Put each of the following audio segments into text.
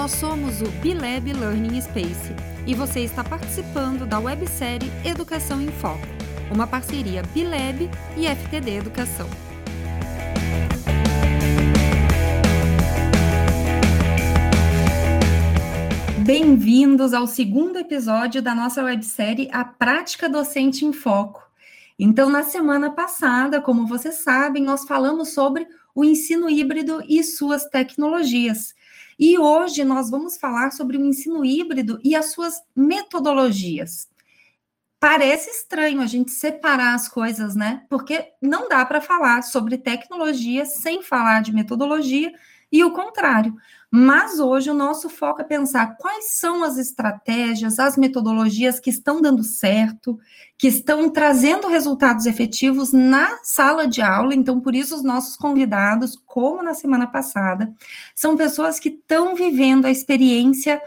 Nós somos o Bilab Learning Space e você está participando da websérie Educação em Foco, uma parceria Bilab e FTD Educação. Bem-vindos ao segundo episódio da nossa websérie A Prática Docente em Foco. Então, na semana passada, como vocês sabem, nós falamos sobre o ensino híbrido e suas tecnologias. E hoje nós vamos falar sobre o ensino híbrido e as suas metodologias. Parece estranho a gente separar as coisas, né? Porque não dá para falar sobre tecnologia sem falar de metodologia e o contrário. Mas hoje o nosso foco é pensar quais são as estratégias, as metodologias que estão dando certo, que estão trazendo resultados efetivos na sala de aula. Então, por isso, os nossos convidados, como na semana passada, são pessoas que estão vivendo a experiência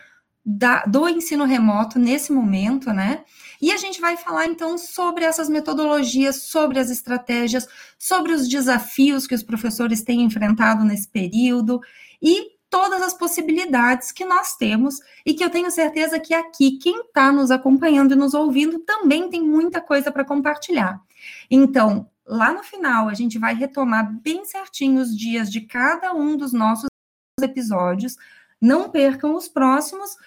da, do ensino remoto nesse momento, né? E a gente vai falar então sobre essas metodologias, sobre as estratégias, sobre os desafios que os professores têm enfrentado nesse período e todas as possibilidades que nós temos e que eu tenho certeza que aqui quem está nos acompanhando e nos ouvindo também tem muita coisa para compartilhar. Então, lá no final, a gente vai retomar bem certinho os dias de cada um dos nossos episódios. Não percam os próximos.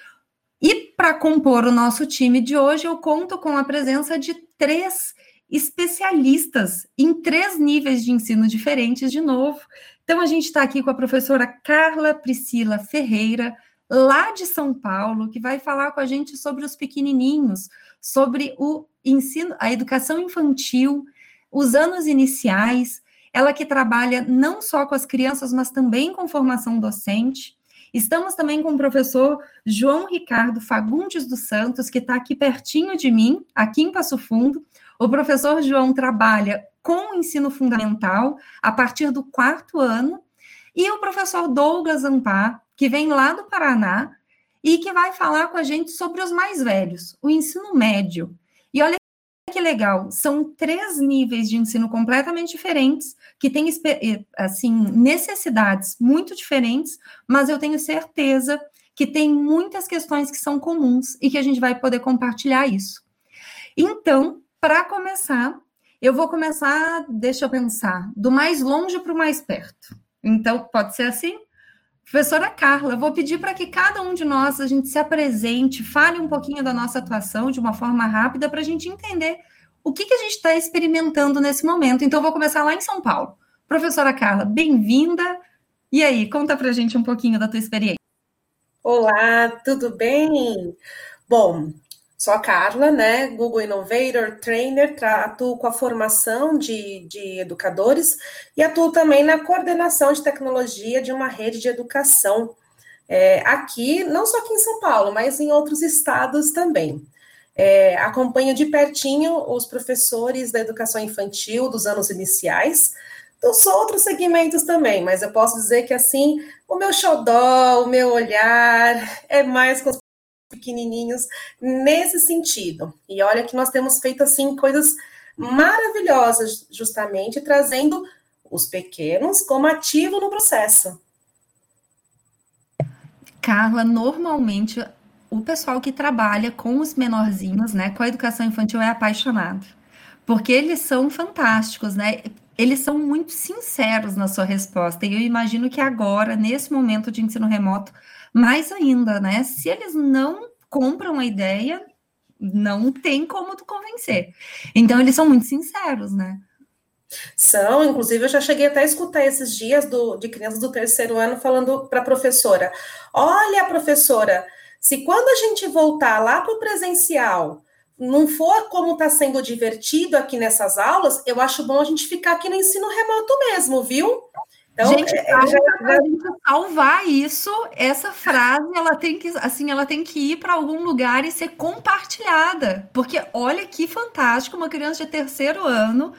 E para compor o nosso time de hoje, eu conto com a presença de três especialistas em três níveis de ensino diferentes, de novo. Então, a gente está aqui com a professora Carla Priscila Ferreira, lá de São Paulo, que vai falar com a gente sobre os pequenininhos, sobre o ensino, a educação infantil, os anos iniciais. Ela que trabalha não só com as crianças, mas também com formação docente. Estamos também com o professor João Ricardo Fagundes dos Santos, que está aqui pertinho de mim, aqui em Passo Fundo. O professor João trabalha com o ensino fundamental a partir do quarto ano, e o professor Douglas Ampar, que vem lá do Paraná e que vai falar com a gente sobre os mais velhos, o ensino médio. E olha que legal, são três níveis de ensino completamente diferentes, que têm assim, necessidades muito diferentes, mas eu tenho certeza que tem muitas questões que são comuns e que a gente vai poder compartilhar isso. Então, para começar, eu vou começar, deixa eu pensar, do mais longe para o mais perto. Então, pode ser assim? Professora Carla, eu vou pedir para que cada um de nós a gente se apresente, fale um pouquinho da nossa atuação de uma forma rápida para a gente entender o que, que a gente está experimentando nesse momento. Então, vou começar lá em São Paulo. Professora Carla, bem-vinda. E aí, conta para a gente um pouquinho da tua experiência. Olá, tudo bem? Bom, Sou a Carla, né? Google Innovator, trainer, atuo com a formação de, de educadores e atuo também na coordenação de tecnologia de uma rede de educação é, aqui, não só aqui em São Paulo, mas em outros estados também. É, acompanho de pertinho os professores da educação infantil dos anos iniciais, dos outros segmentos também, mas eu posso dizer que assim, o meu xodó, o meu olhar é mais com os pequenininhos nesse sentido. E olha que nós temos feito assim coisas maravilhosas, justamente trazendo os pequenos como ativo no processo. Carla, normalmente o pessoal que trabalha com os menorzinhos, né, com a educação infantil é apaixonado, porque eles são fantásticos, né? Eles são muito sinceros na sua resposta. E eu imagino que agora, nesse momento de ensino remoto, mais ainda, né? Se eles não compram a ideia, não tem como tu convencer. Então, eles são muito sinceros, né? São, inclusive, eu já cheguei até a escutar esses dias do, de crianças do terceiro ano falando para a professora: olha, professora, se quando a gente voltar lá para o presencial não for como está sendo divertido aqui nessas aulas, eu acho bom a gente ficar aqui no ensino remoto mesmo, viu? Então, gente, é, é já, já... salvar isso, essa frase, ela tem que, assim, ela tem que ir para algum lugar e ser compartilhada, porque olha que fantástico, uma criança de terceiro ano,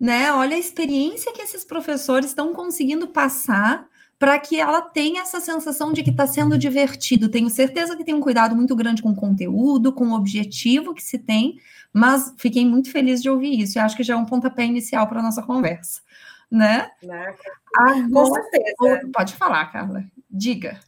né? Olha a experiência que esses professores estão conseguindo passar para que ela tenha essa sensação de que está sendo divertido. Tenho certeza que tem um cuidado muito grande com o conteúdo, com o objetivo que se tem, mas fiquei muito feliz de ouvir isso e acho que já é um pontapé inicial para a nossa conversa né? Agora, Com certeza. Pode falar, Carla. Diga.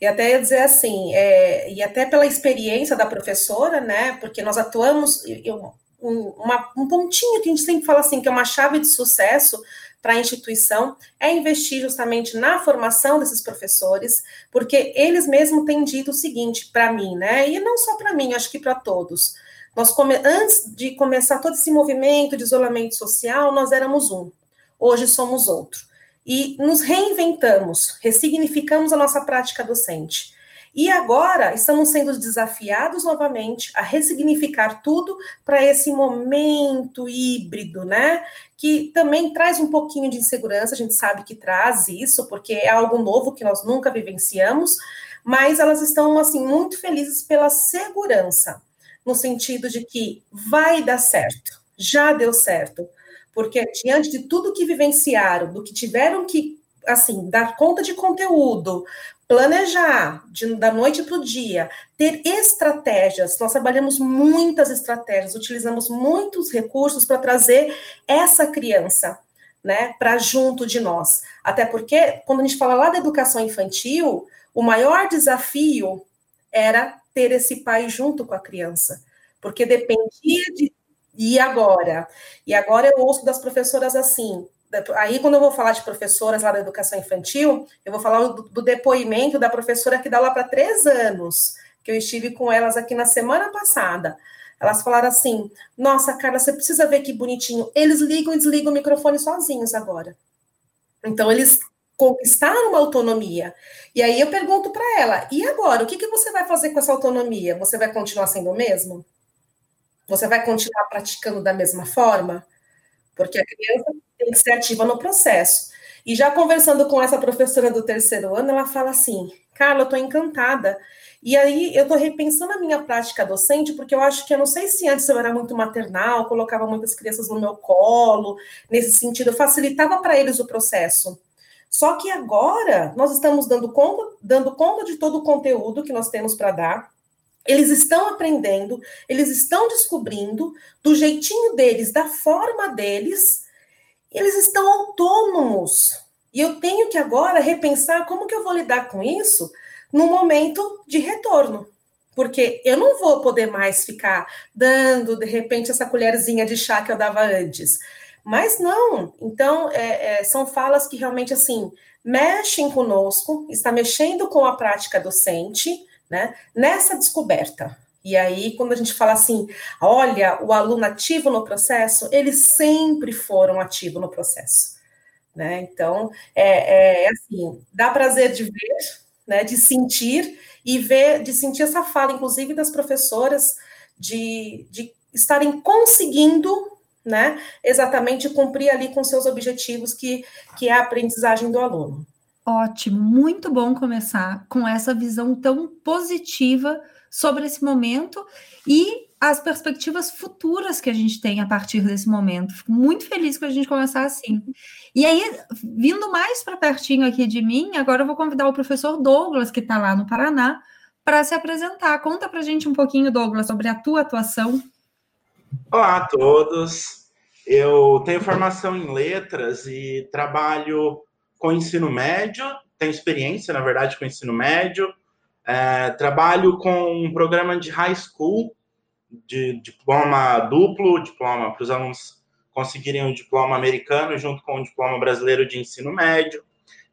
e até ia dizer assim, é, e até pela experiência da professora, né? Porque nós atuamos, eu, um, uma, um pontinho que a gente sempre fala assim, que é uma chave de sucesso para a instituição, é investir justamente na formação desses professores, porque eles mesmos têm dito o seguinte para mim, né? E não só para mim, acho que para todos. Nós come, antes de começar todo esse movimento de isolamento social, nós éramos um. Hoje somos outro e nos reinventamos, ressignificamos a nossa prática docente. E agora estamos sendo desafiados novamente a ressignificar tudo para esse momento híbrido, né? Que também traz um pouquinho de insegurança, a gente sabe que traz isso, porque é algo novo que nós nunca vivenciamos, mas elas estão assim muito felizes pela segurança, no sentido de que vai dar certo, já deu certo porque diante de tudo que vivenciaram, do que tiveram que, assim, dar conta de conteúdo, planejar de, da noite para o dia, ter estratégias. Nós trabalhamos muitas estratégias, utilizamos muitos recursos para trazer essa criança, né, para junto de nós. Até porque, quando a gente fala lá da educação infantil, o maior desafio era ter esse pai junto com a criança, porque dependia de e agora? E agora eu ouço das professoras assim. Aí, quando eu vou falar de professoras lá da educação infantil, eu vou falar do, do depoimento da professora que dá lá para três anos, que eu estive com elas aqui na semana passada. Elas falaram assim: Nossa, Carla, você precisa ver que bonitinho. Eles ligam e desligam o microfone sozinhos agora. Então, eles conquistaram uma autonomia. E aí eu pergunto para ela: E agora? O que, que você vai fazer com essa autonomia? Você vai continuar sendo o mesmo? Você vai continuar praticando da mesma forma? Porque a criança tem que ser ativa no processo. E já conversando com essa professora do terceiro ano, ela fala assim: Carla, eu estou encantada. E aí eu estou repensando a minha prática docente, porque eu acho que eu não sei se antes eu era muito maternal, colocava muitas crianças no meu colo, nesse sentido, eu facilitava para eles o processo. Só que agora nós estamos dando conta, dando conta de todo o conteúdo que nós temos para dar, eles estão aprendendo, eles estão descobrindo do jeitinho deles, da forma deles, eles estão autônomos. E eu tenho que agora repensar como que eu vou lidar com isso no momento de retorno. Porque eu não vou poder mais ficar dando, de repente, essa colherzinha de chá que eu dava antes. Mas não. Então, é, é, são falas que realmente, assim, mexem conosco, está mexendo com a prática docente, né? Nessa descoberta. E aí, quando a gente fala assim, olha, o aluno ativo no processo, eles sempre foram ativos no processo. Né? Então, é, é assim, dá prazer de ver, né, de sentir e ver, de sentir essa fala, inclusive das professoras, de, de estarem conseguindo né, exatamente cumprir ali com seus objetivos, que, que é a aprendizagem do aluno. Ótimo, muito bom começar com essa visão tão positiva sobre esse momento e as perspectivas futuras que a gente tem a partir desse momento. Fico muito feliz que a gente começar assim. E aí, vindo mais para pertinho aqui de mim, agora eu vou convidar o professor Douglas, que está lá no Paraná, para se apresentar. Conta para a gente um pouquinho, Douglas, sobre a tua atuação. Olá a todos. Eu tenho formação em letras e trabalho com ensino médio, tenho experiência, na verdade, com ensino médio. É, trabalho com um programa de high school, de diploma duplo, diploma para os alunos conseguirem o diploma americano junto com o diploma brasileiro de ensino médio,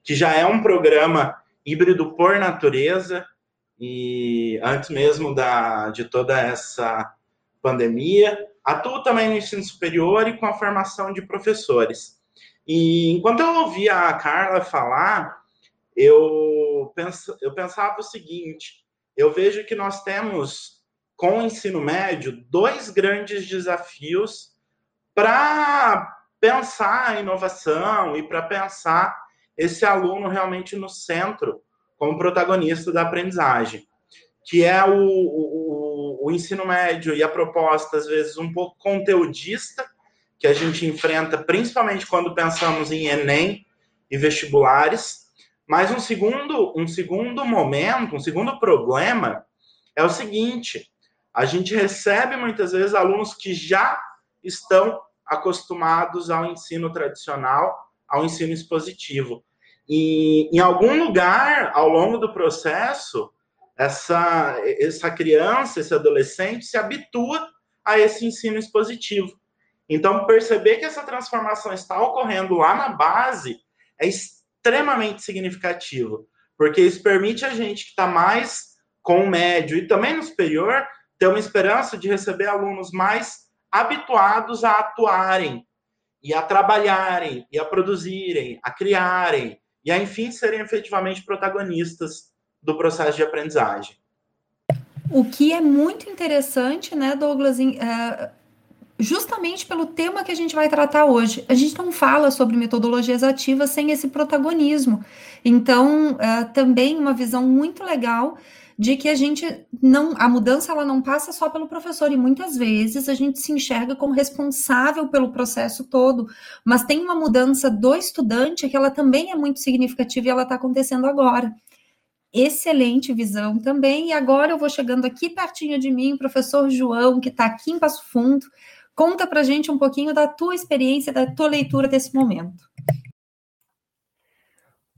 que já é um programa híbrido por natureza e antes mesmo da, de toda essa pandemia. Atuo também no ensino superior e com a formação de professores. E enquanto eu ouvia a Carla falar, eu, penso, eu pensava o seguinte: eu vejo que nós temos, com o ensino médio, dois grandes desafios para pensar a inovação e para pensar esse aluno realmente no centro, como protagonista da aprendizagem, que é o, o, o ensino médio e a proposta, às vezes, um pouco conteudista, que a gente enfrenta, principalmente quando pensamos em Enem e vestibulares. Mas um segundo, um segundo momento, um segundo problema é o seguinte: a gente recebe muitas vezes alunos que já estão acostumados ao ensino tradicional, ao ensino expositivo. E em algum lugar, ao longo do processo, essa, essa criança, esse adolescente se habitua a esse ensino expositivo. Então, perceber que essa transformação está ocorrendo lá na base é extremamente significativo, porque isso permite a gente que está mais com o médio e também no superior ter uma esperança de receber alunos mais habituados a atuarem e a trabalharem e a produzirem, a criarem e a enfim serem efetivamente protagonistas do processo de aprendizagem. O que é muito interessante, né, Douglas, é, justamente pelo tema que a gente vai tratar hoje. A gente não fala sobre metodologias ativas sem esse protagonismo. Então, é, também uma visão muito legal de que a gente não, a mudança ela não passa só pelo professor e muitas vezes a gente se enxerga como responsável pelo processo todo, mas tem uma mudança do estudante que ela também é muito significativa e ela está acontecendo agora. Excelente visão também. E agora eu vou chegando aqui pertinho de mim, o professor João, que está aqui em Passo Fundo. Conta para gente um pouquinho da tua experiência, da tua leitura desse momento.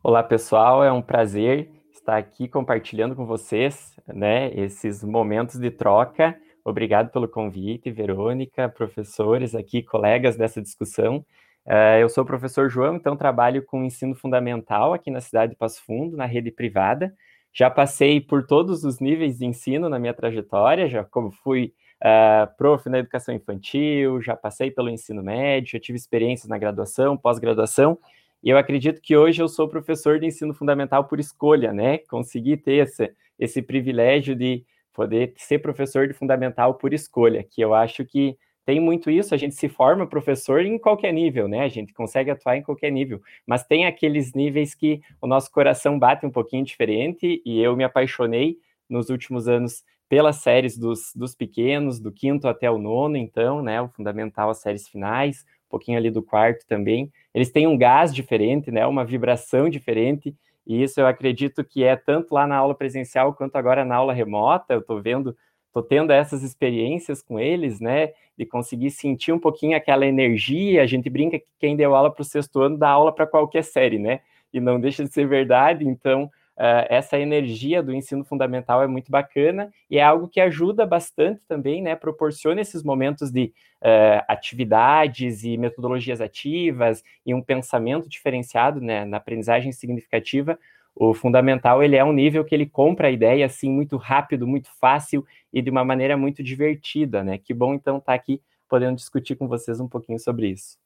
Olá, pessoal. É um prazer estar aqui compartilhando com vocês, né, esses momentos de troca. Obrigado pelo convite, Verônica, professores aqui, colegas dessa discussão. Uh, eu sou o professor João, então trabalho com ensino fundamental aqui na cidade de Passo Fundo, na rede privada. Já passei por todos os níveis de ensino na minha trajetória, já como fui uh, prof na educação infantil, já passei pelo ensino médio, já tive experiências na graduação, pós-graduação, e eu acredito que hoje eu sou professor de ensino fundamental por escolha, né? Consegui ter esse, esse privilégio de poder ser professor de fundamental por escolha, que eu acho que tem muito isso, a gente se forma professor em qualquer nível, né? A gente consegue atuar em qualquer nível, mas tem aqueles níveis que o nosso coração bate um pouquinho diferente, e eu me apaixonei nos últimos anos pelas séries dos, dos pequenos, do quinto até o nono, então, né? O fundamental, as séries finais, um pouquinho ali do quarto também eles têm um gás diferente, né, uma vibração diferente, e isso eu acredito que é tanto lá na aula presencial quanto agora na aula remota, eu estou vendo, estou tendo essas experiências com eles, né, de conseguir sentir um pouquinho aquela energia, a gente brinca que quem deu aula para o sexto ano dá aula para qualquer série, né, e não deixa de ser verdade, então Uh, essa energia do ensino fundamental é muito bacana e é algo que ajuda bastante também, né? Proporciona esses momentos de uh, atividades e metodologias ativas e um pensamento diferenciado né, na aprendizagem significativa. O fundamental ele é um nível que ele compra a ideia assim muito rápido, muito fácil e de uma maneira muito divertida, né? Que bom então estar tá aqui podendo discutir com vocês um pouquinho sobre isso.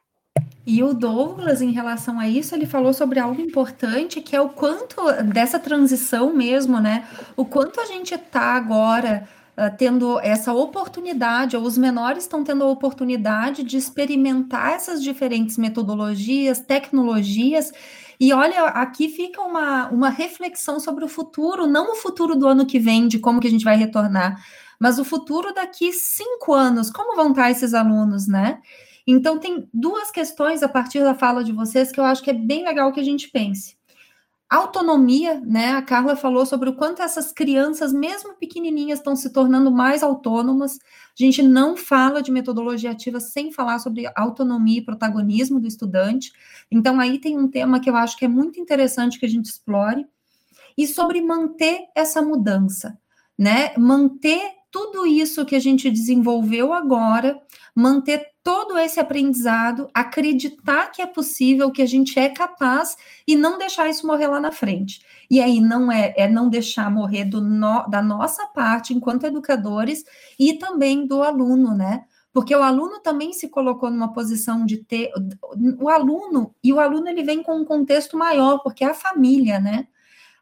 E o Douglas, em relação a isso, ele falou sobre algo importante, que é o quanto dessa transição mesmo, né? O quanto a gente está agora uh, tendo essa oportunidade, ou os menores estão tendo a oportunidade de experimentar essas diferentes metodologias, tecnologias. E olha, aqui fica uma, uma reflexão sobre o futuro, não o futuro do ano que vem, de como que a gente vai retornar, mas o futuro daqui cinco anos, como vão estar esses alunos, né? Então, tem duas questões a partir da fala de vocês que eu acho que é bem legal que a gente pense. Autonomia, né? A Carla falou sobre o quanto essas crianças, mesmo pequenininhas, estão se tornando mais autônomas. A gente não fala de metodologia ativa sem falar sobre autonomia e protagonismo do estudante. Então, aí tem um tema que eu acho que é muito interessante que a gente explore. E sobre manter essa mudança, né? Manter tudo isso que a gente desenvolveu agora, manter todo esse aprendizado, acreditar que é possível, que a gente é capaz e não deixar isso morrer lá na frente. E aí não é, é não deixar morrer no, da nossa parte enquanto educadores e também do aluno, né? Porque o aluno também se colocou numa posição de ter o aluno e o aluno ele vem com um contexto maior, porque é a família, né?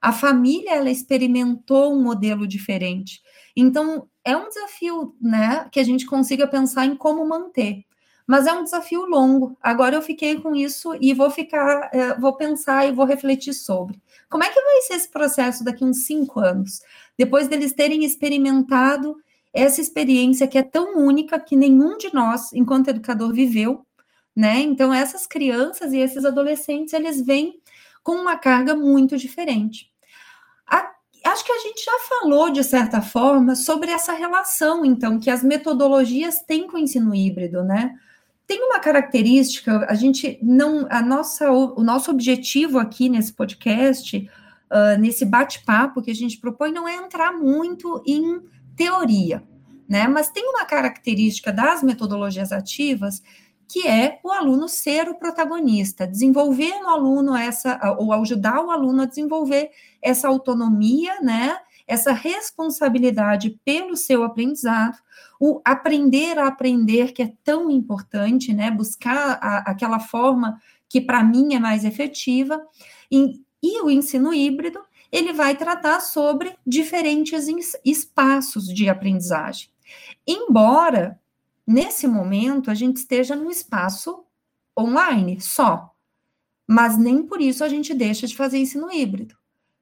A família ela experimentou um modelo diferente. Então, é um desafio, né, que a gente consiga pensar em como manter. Mas é um desafio longo. Agora eu fiquei com isso e vou ficar, é, vou pensar e vou refletir sobre. Como é que vai ser esse processo daqui uns cinco anos? Depois deles terem experimentado essa experiência que é tão única que nenhum de nós, enquanto educador, viveu, né? Então, essas crianças e esses adolescentes, eles vêm com uma carga muito diferente. Acho que a gente já falou, de certa forma, sobre essa relação, então, que as metodologias têm com o ensino híbrido, né? tem uma característica, a gente não, a nossa, o, o nosso objetivo aqui nesse podcast, uh, nesse bate-papo que a gente propõe, não é entrar muito em teoria, né? Mas tem uma característica das metodologias ativas que é o aluno ser o protagonista, desenvolver no aluno essa, ou ajudar o aluno a desenvolver essa autonomia, né? Essa responsabilidade pelo seu aprendizado, o aprender a aprender, que é tão importante, né? Buscar a, aquela forma que para mim é mais efetiva. E, e o ensino híbrido, ele vai tratar sobre diferentes espaços de aprendizagem. Embora nesse momento a gente esteja no espaço online só, mas nem por isso a gente deixa de fazer ensino híbrido.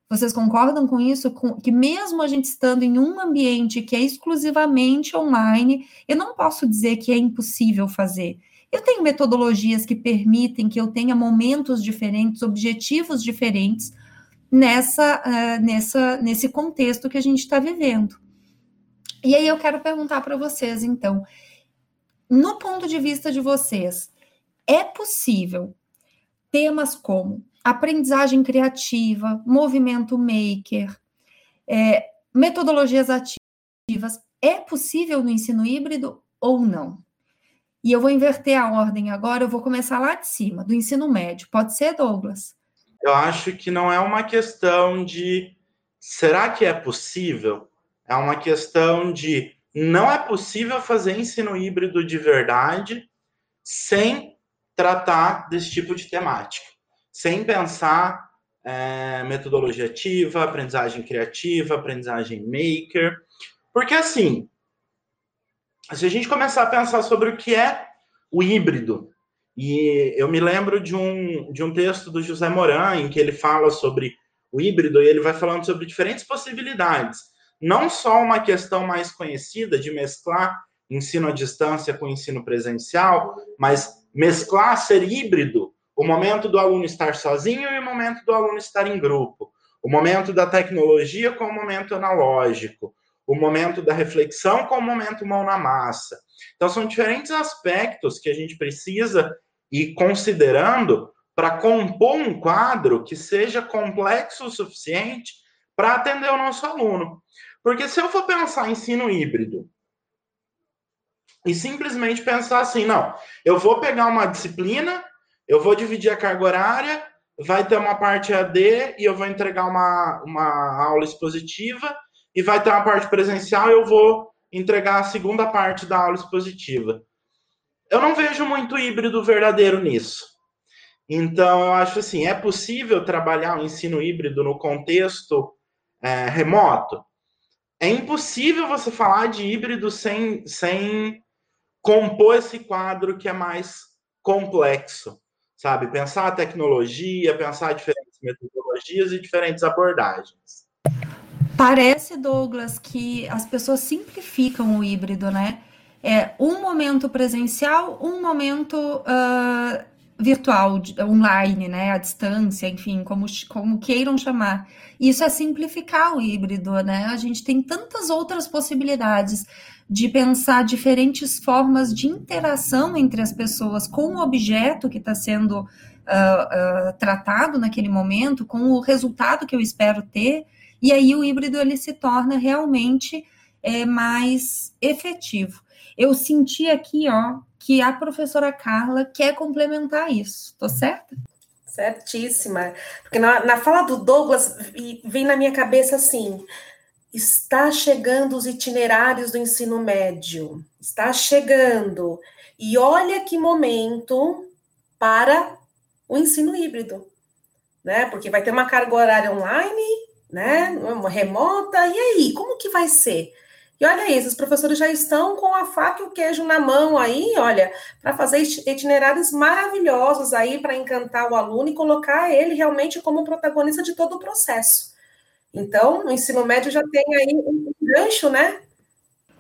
Vocês concordam com isso? Com, que mesmo a gente estando em um ambiente que é exclusivamente online, eu não posso dizer que é impossível fazer. Eu tenho metodologias que permitem que eu tenha momentos diferentes, objetivos diferentes nessa, uh, nessa, nesse contexto que a gente está vivendo. E aí eu quero perguntar para vocês, então, no ponto de vista de vocês, é possível temas como aprendizagem criativa, movimento maker, é, metodologias ativas, é possível no ensino híbrido ou não? E eu vou inverter a ordem agora, eu vou começar lá de cima, do ensino médio. Pode ser, Douglas? Eu acho que não é uma questão de será que é possível? É uma questão de não é possível fazer ensino híbrido de verdade sem tratar desse tipo de temática sem pensar é, metodologia ativa, aprendizagem criativa, aprendizagem maker. Porque, assim, se a gente começar a pensar sobre o que é o híbrido, e eu me lembro de um, de um texto do José Moran, em que ele fala sobre o híbrido, e ele vai falando sobre diferentes possibilidades. Não só uma questão mais conhecida de mesclar ensino à distância com ensino presencial, mas mesclar ser híbrido o momento do aluno estar sozinho e o momento do aluno estar em grupo, o momento da tecnologia com o momento analógico, o momento da reflexão com o momento mão na massa. Então, são diferentes aspectos que a gente precisa ir considerando para compor um quadro que seja complexo o suficiente para atender o nosso aluno. Porque se eu for pensar em ensino híbrido e simplesmente pensar assim, não, eu vou pegar uma disciplina eu vou dividir a carga horária, vai ter uma parte AD e eu vou entregar uma, uma aula expositiva, e vai ter uma parte presencial eu vou entregar a segunda parte da aula expositiva. Eu não vejo muito híbrido verdadeiro nisso. Então, eu acho assim, é possível trabalhar o ensino híbrido no contexto é, remoto? É impossível você falar de híbrido sem, sem compor esse quadro que é mais complexo sabe? Pensar a tecnologia, pensar diferentes metodologias e diferentes abordagens. Parece, Douglas, que as pessoas simplificam o híbrido, né? É um momento presencial, um momento uh, virtual, online, né? À distância, enfim, como, como queiram chamar. Isso é simplificar o híbrido, né? A gente tem tantas outras possibilidades de pensar diferentes formas de interação entre as pessoas com o objeto que está sendo uh, uh, tratado naquele momento, com o resultado que eu espero ter, e aí o híbrido ele se torna realmente é, mais efetivo. Eu senti aqui, ó, que a professora Carla quer complementar isso. Estou certa? Certíssima. Porque na, na fala do Douglas vem na minha cabeça assim: Está chegando os itinerários do ensino médio. Está chegando. E olha que momento para o ensino híbrido, né? Porque vai ter uma carga horária online, né? Uma remota. E aí, como que vai ser? E olha isso, os professores já estão com a faca e o queijo na mão aí, olha, para fazer itinerários maravilhosos aí para encantar o aluno e colocar ele realmente como protagonista de todo o processo. Então, no ensino médio já tem aí um gancho, né?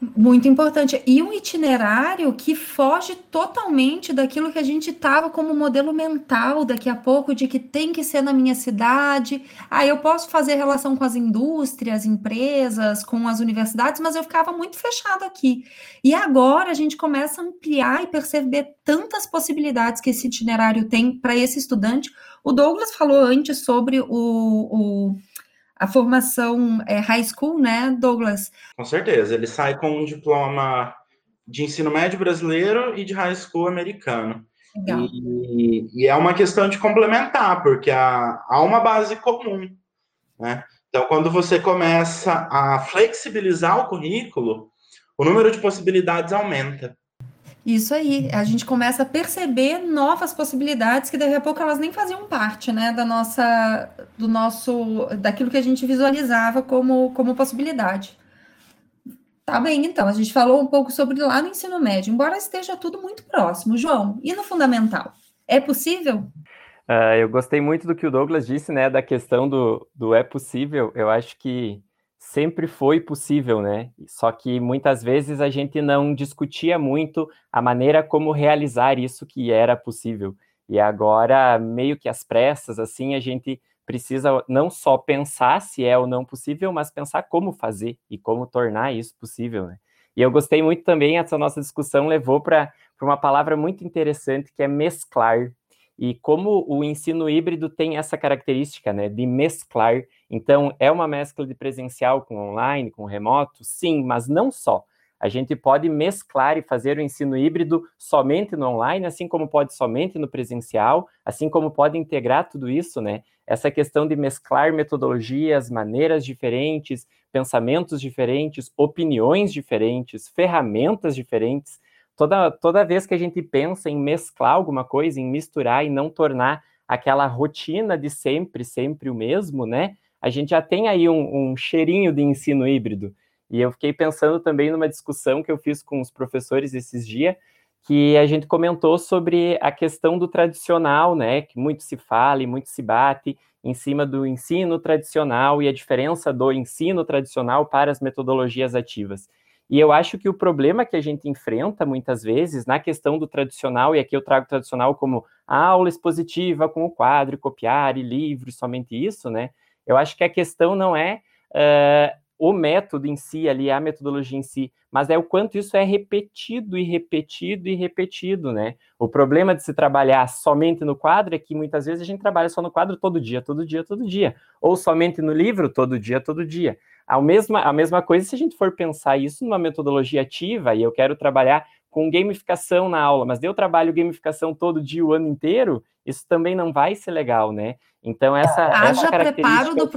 Muito importante. E um itinerário que foge totalmente daquilo que a gente estava como modelo mental daqui a pouco, de que tem que ser na minha cidade. Ah, eu posso fazer relação com as indústrias, empresas, com as universidades, mas eu ficava muito fechado aqui. E agora a gente começa a ampliar e perceber tantas possibilidades que esse itinerário tem para esse estudante. O Douglas falou antes sobre o, o a formação é, high school, né, Douglas? Com certeza, ele sai com um diploma de ensino médio brasileiro e de high school americano. E, e, é uma questão de complementar, porque há, há uma base comum, né? Então, quando você começa a flexibilizar o currículo, o número de possibilidades aumenta. Isso aí, a gente começa a perceber novas possibilidades que daqui a pouco elas nem faziam parte, né, da nossa, do nosso, daquilo que a gente visualizava como, como possibilidade. Tá bem, então, a gente falou um pouco sobre lá no ensino médio, embora esteja tudo muito próximo. João, e no fundamental? É possível? Uh, eu gostei muito do que o Douglas disse, né, da questão do, do é possível. Eu acho que sempre foi possível, né? Só que muitas vezes a gente não discutia muito a maneira como realizar isso que era possível. E agora, meio que às pressas, assim, a gente precisa não só pensar se é ou não possível, mas pensar como fazer e como tornar isso possível, né? E eu gostei muito também, essa nossa discussão levou para uma palavra muito interessante que é mesclar. E como o ensino híbrido tem essa característica, né, de mesclar. Então, é uma mescla de presencial com online, com remoto? Sim, mas não só. A gente pode mesclar e fazer o ensino híbrido somente no online, assim como pode somente no presencial, assim como pode integrar tudo isso, né? Essa questão de mesclar metodologias, maneiras diferentes, pensamentos diferentes, opiniões diferentes, ferramentas diferentes, toda, toda vez que a gente pensa em mesclar alguma coisa, em misturar e não tornar aquela rotina de sempre, sempre o mesmo, né? A gente já tem aí um, um cheirinho de ensino híbrido. E eu fiquei pensando também numa discussão que eu fiz com os professores esses dias, que a gente comentou sobre a questão do tradicional, né? Que muito se fala e muito se bate em cima do ensino tradicional e a diferença do ensino tradicional para as metodologias ativas. E eu acho que o problema que a gente enfrenta muitas vezes na questão do tradicional, e aqui eu trago tradicional como aula expositiva, com o quadro, copiar e livro, somente isso, né? Eu acho que a questão não é uh, o método em si, ali, a metodologia em si, mas é o quanto isso é repetido e repetido e repetido, né? O problema de se trabalhar somente no quadro é que muitas vezes a gente trabalha só no quadro todo dia, todo dia, todo dia, ou somente no livro todo dia, todo dia. A mesma, a mesma coisa se a gente for pensar isso numa metodologia ativa, e eu quero trabalhar com gamificação na aula, mas eu trabalho gamificação todo dia, o ano inteiro, isso também não vai ser legal, né? Então, essa, Haja essa característica... preparo do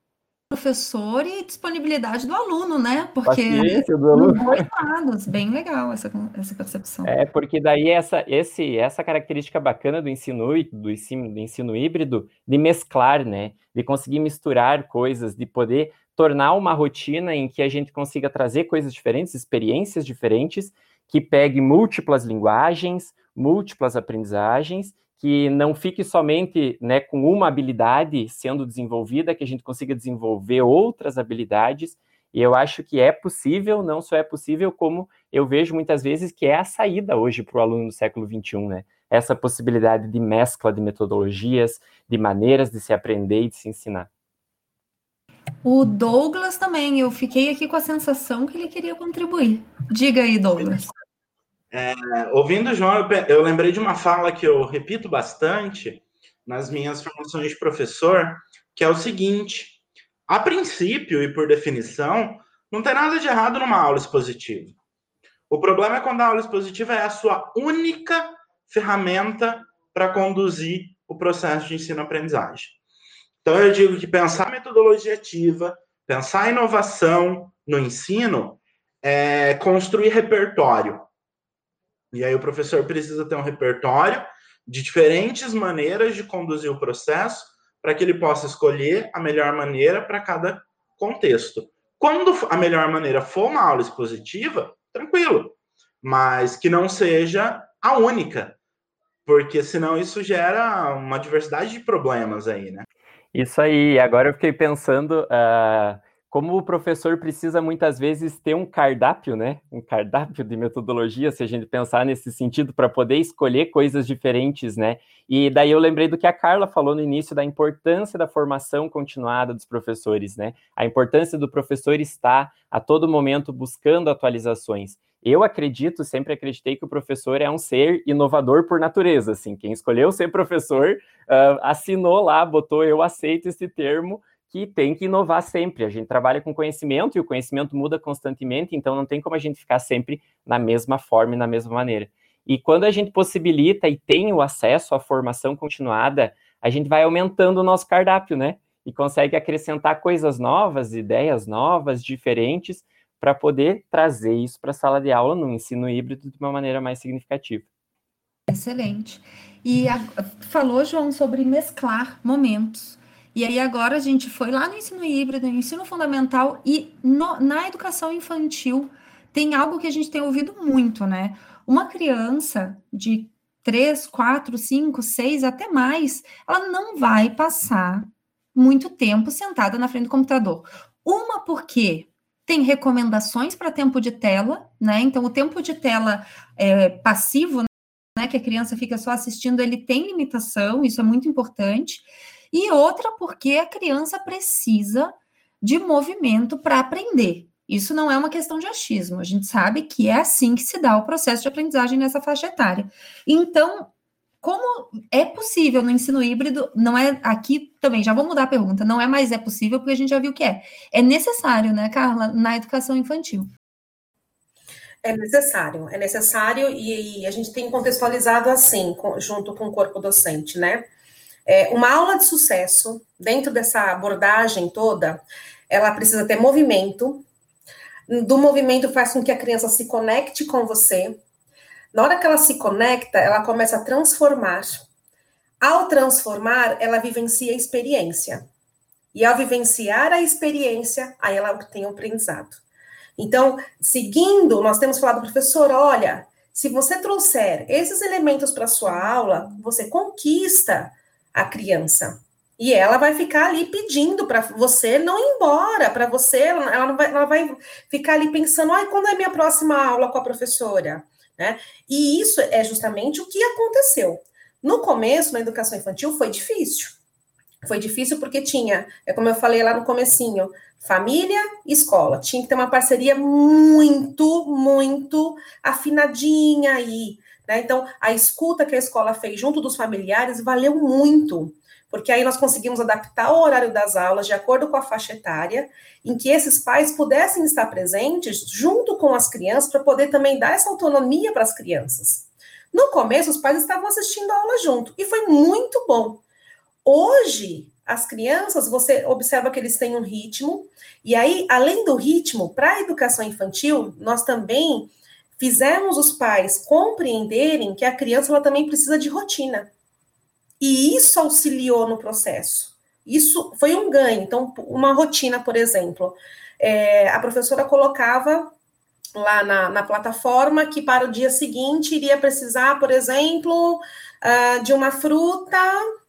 professor e disponibilidade do aluno, né? Porque do aluno. dois lados, bem legal essa, essa percepção. É, porque daí essa, esse, essa característica bacana do ensino, do ensino, do ensino híbrido, de mesclar, né? De conseguir misturar coisas, de poder tornar uma rotina em que a gente consiga trazer coisas diferentes, experiências diferentes, que pegue múltiplas linguagens, múltiplas aprendizagens, que não fique somente né, com uma habilidade sendo desenvolvida, que a gente consiga desenvolver outras habilidades. E eu acho que é possível, não só é possível, como eu vejo muitas vezes que é a saída hoje para o aluno do século XXI, né? Essa possibilidade de mescla de metodologias, de maneiras de se aprender e de se ensinar. O Douglas também, eu fiquei aqui com a sensação que ele queria contribuir. Diga aí, Douglas. É, ouvindo o João, eu, lembrei de uma fala que eu repito bastante nas minhas formações de professor, que é o seguinte: a princípio e por definição, não tem nada de errado numa aula expositiva. O problema é quando a aula expositiva é a sua única ferramenta para conduzir o processo de ensino-aprendizagem. Então, eu digo que pensar metodologia ativa, pensar inovação no ensino, é construir repertório. E aí, o professor precisa ter um repertório de diferentes maneiras de conduzir o processo para que ele possa escolher a melhor maneira para cada contexto. Quando a melhor maneira for uma aula expositiva, tranquilo, mas que não seja a única, porque senão isso gera uma diversidade de problemas aí, né? Isso aí, agora eu fiquei pensando, uh, como o professor precisa muitas vezes ter um cardápio, né? Um cardápio de metodologia, se a gente pensar nesse sentido, para poder escolher coisas diferentes, né? E daí eu lembrei do que a Carla falou no início da importância da formação continuada dos professores, né? A importância do professor estar a todo momento buscando atualizações. Eu acredito, sempre acreditei que o professor é um ser inovador por natureza, assim. Quem escolheu ser professor uh, assinou lá, botou eu aceito esse termo que tem que inovar sempre. A gente trabalha com conhecimento e o conhecimento muda constantemente, então não tem como a gente ficar sempre na mesma forma e na mesma maneira. E quando a gente possibilita e tem o acesso à formação continuada, a gente vai aumentando o nosso cardápio, né? E consegue acrescentar coisas novas, ideias novas, diferentes, para poder trazer isso para a sala de aula no ensino híbrido de uma maneira mais significativa. Excelente. E a, falou, João, sobre mesclar momentos. E aí agora a gente foi lá no ensino híbrido, no ensino fundamental e no, na educação infantil tem algo que a gente tem ouvido muito, né? Uma criança de 3, 4, 5, 6, até mais, ela não vai passar muito tempo sentada na frente do computador. Uma porque tem recomendações para tempo de tela, né? Então, o tempo de tela é, passivo, né, que a criança fica só assistindo, ele tem limitação, isso é muito importante e outra porque a criança precisa de movimento para aprender. Isso não é uma questão de achismo, a gente sabe que é assim que se dá o processo de aprendizagem nessa faixa etária. Então, como é possível no ensino híbrido, não é aqui também, já vou mudar a pergunta, não é mais é possível, porque a gente já viu que é. É necessário, né, Carla, na educação infantil. É necessário, é necessário e, e a gente tem contextualizado assim, com, junto com o corpo docente, né? É, uma aula de sucesso, dentro dessa abordagem toda, ela precisa ter movimento. Do movimento faz com que a criança se conecte com você. Na hora que ela se conecta, ela começa a transformar. Ao transformar, ela vivencia a experiência. E ao vivenciar a experiência, aí ela tem o um aprendizado. Então, seguindo, nós temos falado, professor, olha, se você trouxer esses elementos para sua aula, você conquista a criança. E ela vai ficar ali pedindo para você não ir embora, para você, ela, vai, ela vai ficar ali pensando, ai, quando é minha próxima aula com a professora? Né? E isso é justamente o que aconteceu. No começo, na educação infantil, foi difícil. Foi difícil porque tinha, é como eu falei lá no comecinho, família e escola. Tinha que ter uma parceria muito, muito afinadinha aí. Né? Então, a escuta que a escola fez junto dos familiares valeu muito, porque aí nós conseguimos adaptar o horário das aulas de acordo com a faixa etária, em que esses pais pudessem estar presentes junto com as crianças para poder também dar essa autonomia para as crianças. No começo, os pais estavam assistindo a aula junto, e foi muito bom. Hoje, as crianças, você observa que eles têm um ritmo, e aí, além do ritmo, para a educação infantil, nós também fizemos os pais compreenderem que a criança ela também precisa de rotina. E isso auxiliou no processo. Isso foi um ganho. Então, uma rotina, por exemplo, é, a professora colocava lá na, na, plataforma que para o dia seguinte iria precisar, por exemplo, uh, de uma fruta,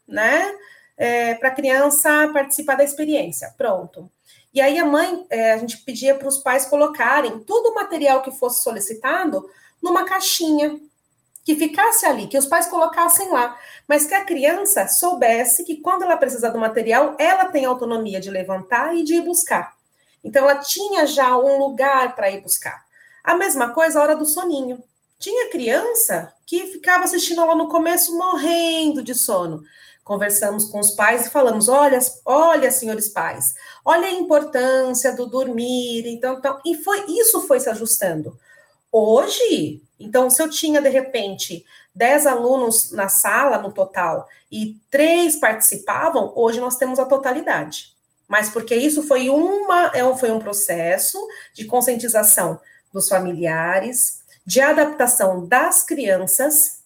né, é, para a criança participar da experiência. Pronto. E aí a mãe, é, a gente pedia para os pais colocarem todo o material que fosse solicitado numa caixinha que ficasse ali, que os pais colocassem lá, mas que a criança soubesse que quando ela precisar do material, ela tem autonomia de levantar e de ir buscar. Então ela tinha já um lugar para ir buscar. A mesma coisa a hora do soninho. Tinha criança que ficava assistindo lá no começo morrendo de sono conversamos com os pais e falamos: olha, olha, senhores pais, olha a importância do dormir. Então, então, e foi isso foi se ajustando. Hoje, então, se eu tinha de repente 10 alunos na sala no total e três participavam, hoje nós temos a totalidade. Mas porque isso foi uma é foi um processo de conscientização dos familiares, de adaptação das crianças,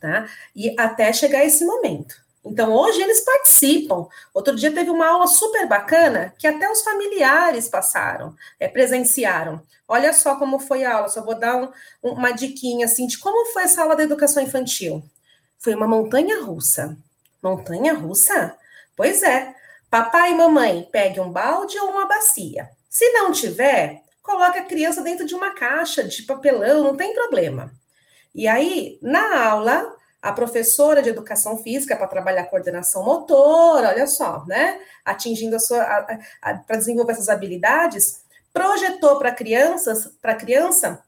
tá? E até chegar esse momento. Então, hoje eles participam. Outro dia teve uma aula super bacana que até os familiares passaram, é, presenciaram. Olha só como foi a aula, só vou dar um, uma diquinha assim de como foi essa aula da educação infantil. Foi uma montanha russa. Montanha russa? Pois é, Papai e mamãe, pegue um balde ou uma bacia. Se não tiver, coloque a criança dentro de uma caixa de papelão, não tem problema. E aí, na aula, a professora de educação física para trabalhar coordenação motora, olha só, né? Atingindo a sua para desenvolver essas habilidades, projetou para crianças, para criança,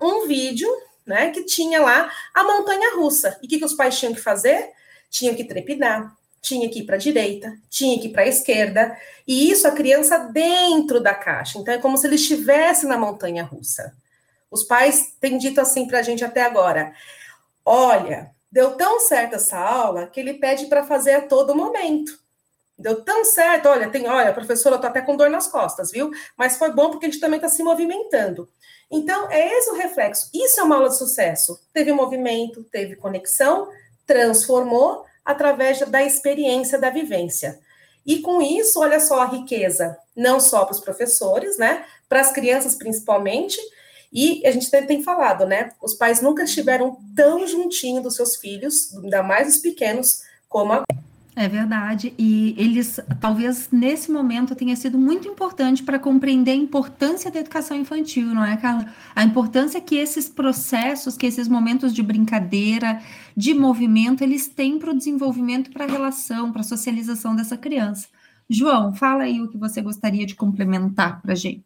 um vídeo, né, que tinha lá a montanha russa. E o que, que os pais tinham que fazer? Tinham que trepidar, tinha que ir para a direita, tinha que ir para a esquerda, e isso a criança dentro da caixa. Então é como se ele estivesse na montanha russa. Os pais têm dito assim para a gente até agora: olha, deu tão certo essa aula que ele pede para fazer a todo momento. Deu tão certo, olha, tem, olha, professora, eu tô até com dor nas costas, viu? Mas foi bom porque a gente também está se movimentando. Então, é esse o reflexo. Isso é uma aula de sucesso. Teve movimento, teve conexão, transformou através da experiência da vivência. E com isso, olha só a riqueza, não só para os professores, né? Para as crianças principalmente, e a gente tem, falado, né? Os pais nunca estiveram tão juntinho dos seus filhos, ainda mais os pequenos, como agora. É verdade, e eles talvez nesse momento tenha sido muito importante para compreender a importância da educação infantil, não é, Carla? A importância que esses processos, que esses momentos de brincadeira, de movimento, eles têm para o desenvolvimento, para a relação, para a socialização dessa criança. João, fala aí o que você gostaria de complementar para a gente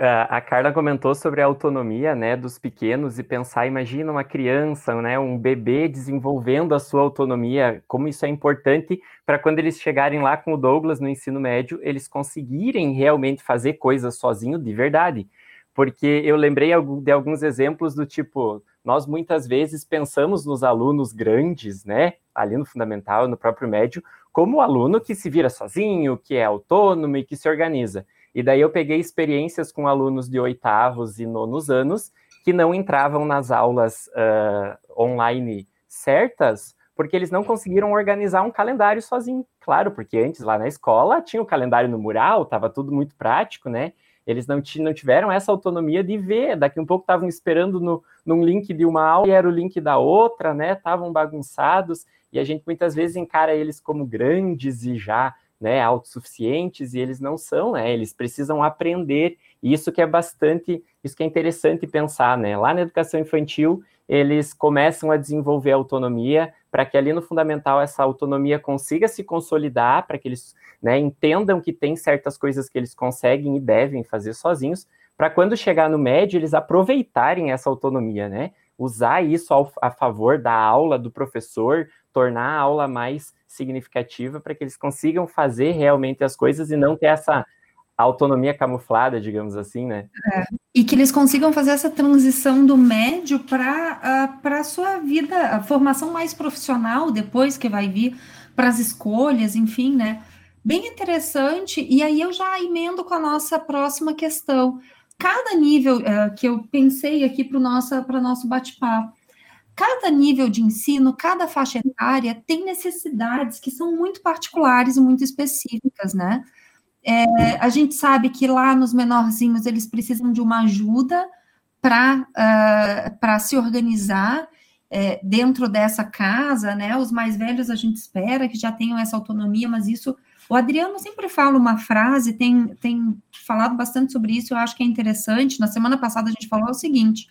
a Carla comentou sobre a autonomia, né, dos pequenos e pensar, imagina uma criança, né, um bebê desenvolvendo a sua autonomia, como isso é importante para quando eles chegarem lá com o Douglas no ensino médio, eles conseguirem realmente fazer coisas sozinho de verdade. Porque eu lembrei de alguns exemplos do tipo, nós muitas vezes pensamos nos alunos grandes, né, ali no fundamental, no próprio médio, como o aluno que se vira sozinho, que é autônomo e que se organiza. E daí eu peguei experiências com alunos de oitavos e nonos anos que não entravam nas aulas uh, online certas, porque eles não conseguiram organizar um calendário sozinho. Claro, porque antes lá na escola tinha o calendário no mural, estava tudo muito prático, né? Eles não, não tiveram essa autonomia de ver. Daqui um pouco estavam esperando no, num link de uma aula e era o link da outra, né? Estavam bagunçados e a gente muitas vezes encara eles como grandes e já né, autossuficientes e eles não são, né? Eles precisam aprender. E isso que é bastante, isso que é interessante pensar, né? Lá na educação infantil, eles começam a desenvolver autonomia para que ali no fundamental essa autonomia consiga se consolidar, para que eles né, entendam que tem certas coisas que eles conseguem e devem fazer sozinhos, para quando chegar no médio eles aproveitarem essa autonomia, né? Usar isso ao, a favor da aula do professor, tornar a aula mais significativa para que eles consigam fazer realmente as coisas e não ter essa autonomia camuflada, digamos assim, né? É. E que eles consigam fazer essa transição do médio para uh, a sua vida, a formação mais profissional depois que vai vir para as escolhas, enfim, né? Bem interessante. E aí eu já emendo com a nossa próxima questão. Cada nível uh, que eu pensei aqui para o nosso bate-papo, cada nível de ensino, cada faixa etária tem necessidades que são muito particulares e muito específicas, né? É, a gente sabe que lá nos menorzinhos eles precisam de uma ajuda para uh, se organizar é, dentro dessa casa, né? Os mais velhos a gente espera que já tenham essa autonomia, mas isso. O Adriano sempre fala uma frase, tem, tem falado bastante sobre isso, eu acho que é interessante. Na semana passada a gente falou o seguinte: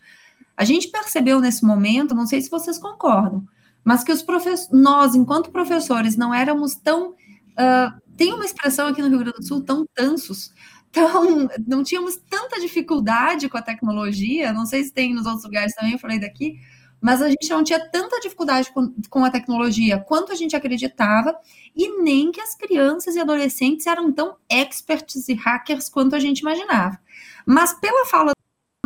a gente percebeu nesse momento, não sei se vocês concordam, mas que os nós, enquanto professores, não éramos tão. Uh, tem uma expressão aqui no Rio Grande do Sul, tão tansos, tão, não tínhamos tanta dificuldade com a tecnologia, não sei se tem nos outros lugares também, eu falei daqui, mas a gente não tinha tanta dificuldade com, com, a tecnologia quanto a gente acreditava, e nem que as crianças e adolescentes eram tão experts e hackers quanto a gente imaginava. Mas pela fala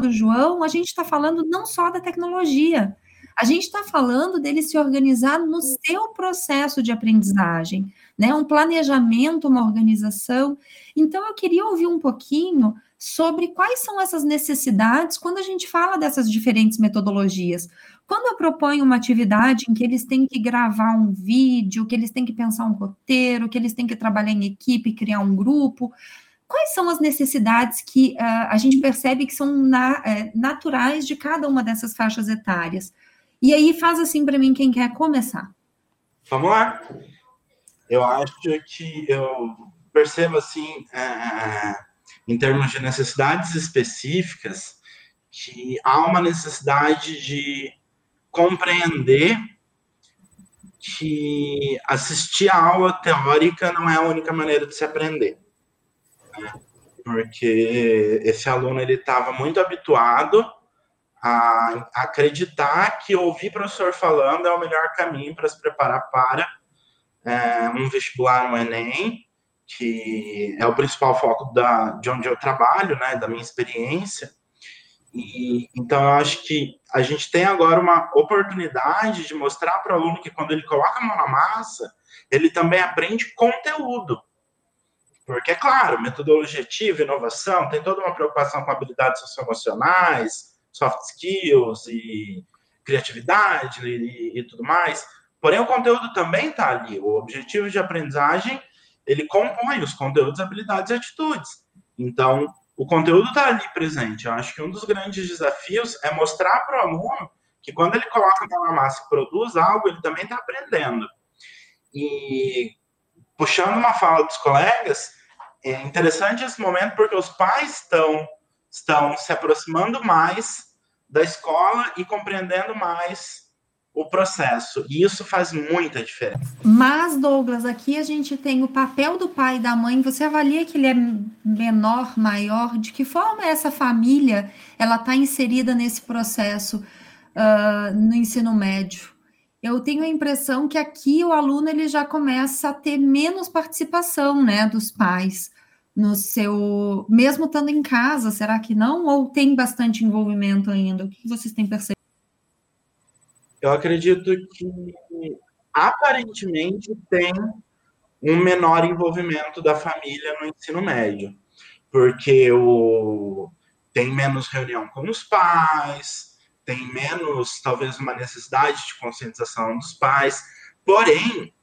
do João, a gente está falando não só da tecnologia, a gente está falando dele se organizar no seu processo de aprendizagem, né? Um planejamento, uma organização. Então, eu queria ouvir um pouquinho sobre quais são essas necessidades quando a gente fala dessas diferentes metodologias. Quando eu proponho uma atividade em que eles têm que gravar um vídeo, que eles têm que pensar um roteiro, que eles têm que trabalhar em equipe, criar um grupo, quais são as necessidades que uh, a gente percebe que são na, é, naturais de cada uma dessas faixas etárias? E aí faz assim para mim quem quer começar. Vamos lá. Eu acho que eu percebo assim, é, em termos de necessidades específicas, que há uma necessidade de compreender que assistir a aula teórica não é a única maneira de se aprender. Porque esse aluno ele estava muito habituado a acreditar que ouvir professor falando é o melhor caminho para se preparar para é, um vestibular, um Enem, que é o principal foco da, de onde eu trabalho, né, da minha experiência. E, então, eu acho que a gente tem agora uma oportunidade de mostrar para o aluno que quando ele coloca a mão na massa, ele também aprende conteúdo. Porque, é claro, metodologia ativa, inovação, tem toda uma preocupação com habilidades socioemocionais, soft skills e criatividade e, e tudo mais. Porém, o conteúdo também está ali. O objetivo de aprendizagem, ele compõe os conteúdos, habilidades e atitudes. Então, o conteúdo está ali presente. Eu acho que um dos grandes desafios é mostrar para o aluno que quando ele coloca a mão na massa e produz algo, ele também está aprendendo. E puxando uma fala dos colegas, é interessante esse momento porque os pais estão, estão se aproximando mais da escola e compreendendo mais o processo. E isso faz muita diferença. Mas, Douglas, aqui a gente tem o papel do pai e da mãe. Você avalia que ele é menor, maior? De que forma essa família ela está inserida nesse processo uh, no ensino médio? Eu tenho a impressão que aqui o aluno ele já começa a ter menos participação, né, dos pais no seu, mesmo estando em casa, será que não? Ou tem bastante envolvimento ainda? O que vocês têm percebido? Eu acredito que aparentemente tem um menor envolvimento da família no ensino médio, porque o, tem menos reunião com os pais, tem menos, talvez, uma necessidade de conscientização dos pais, porém,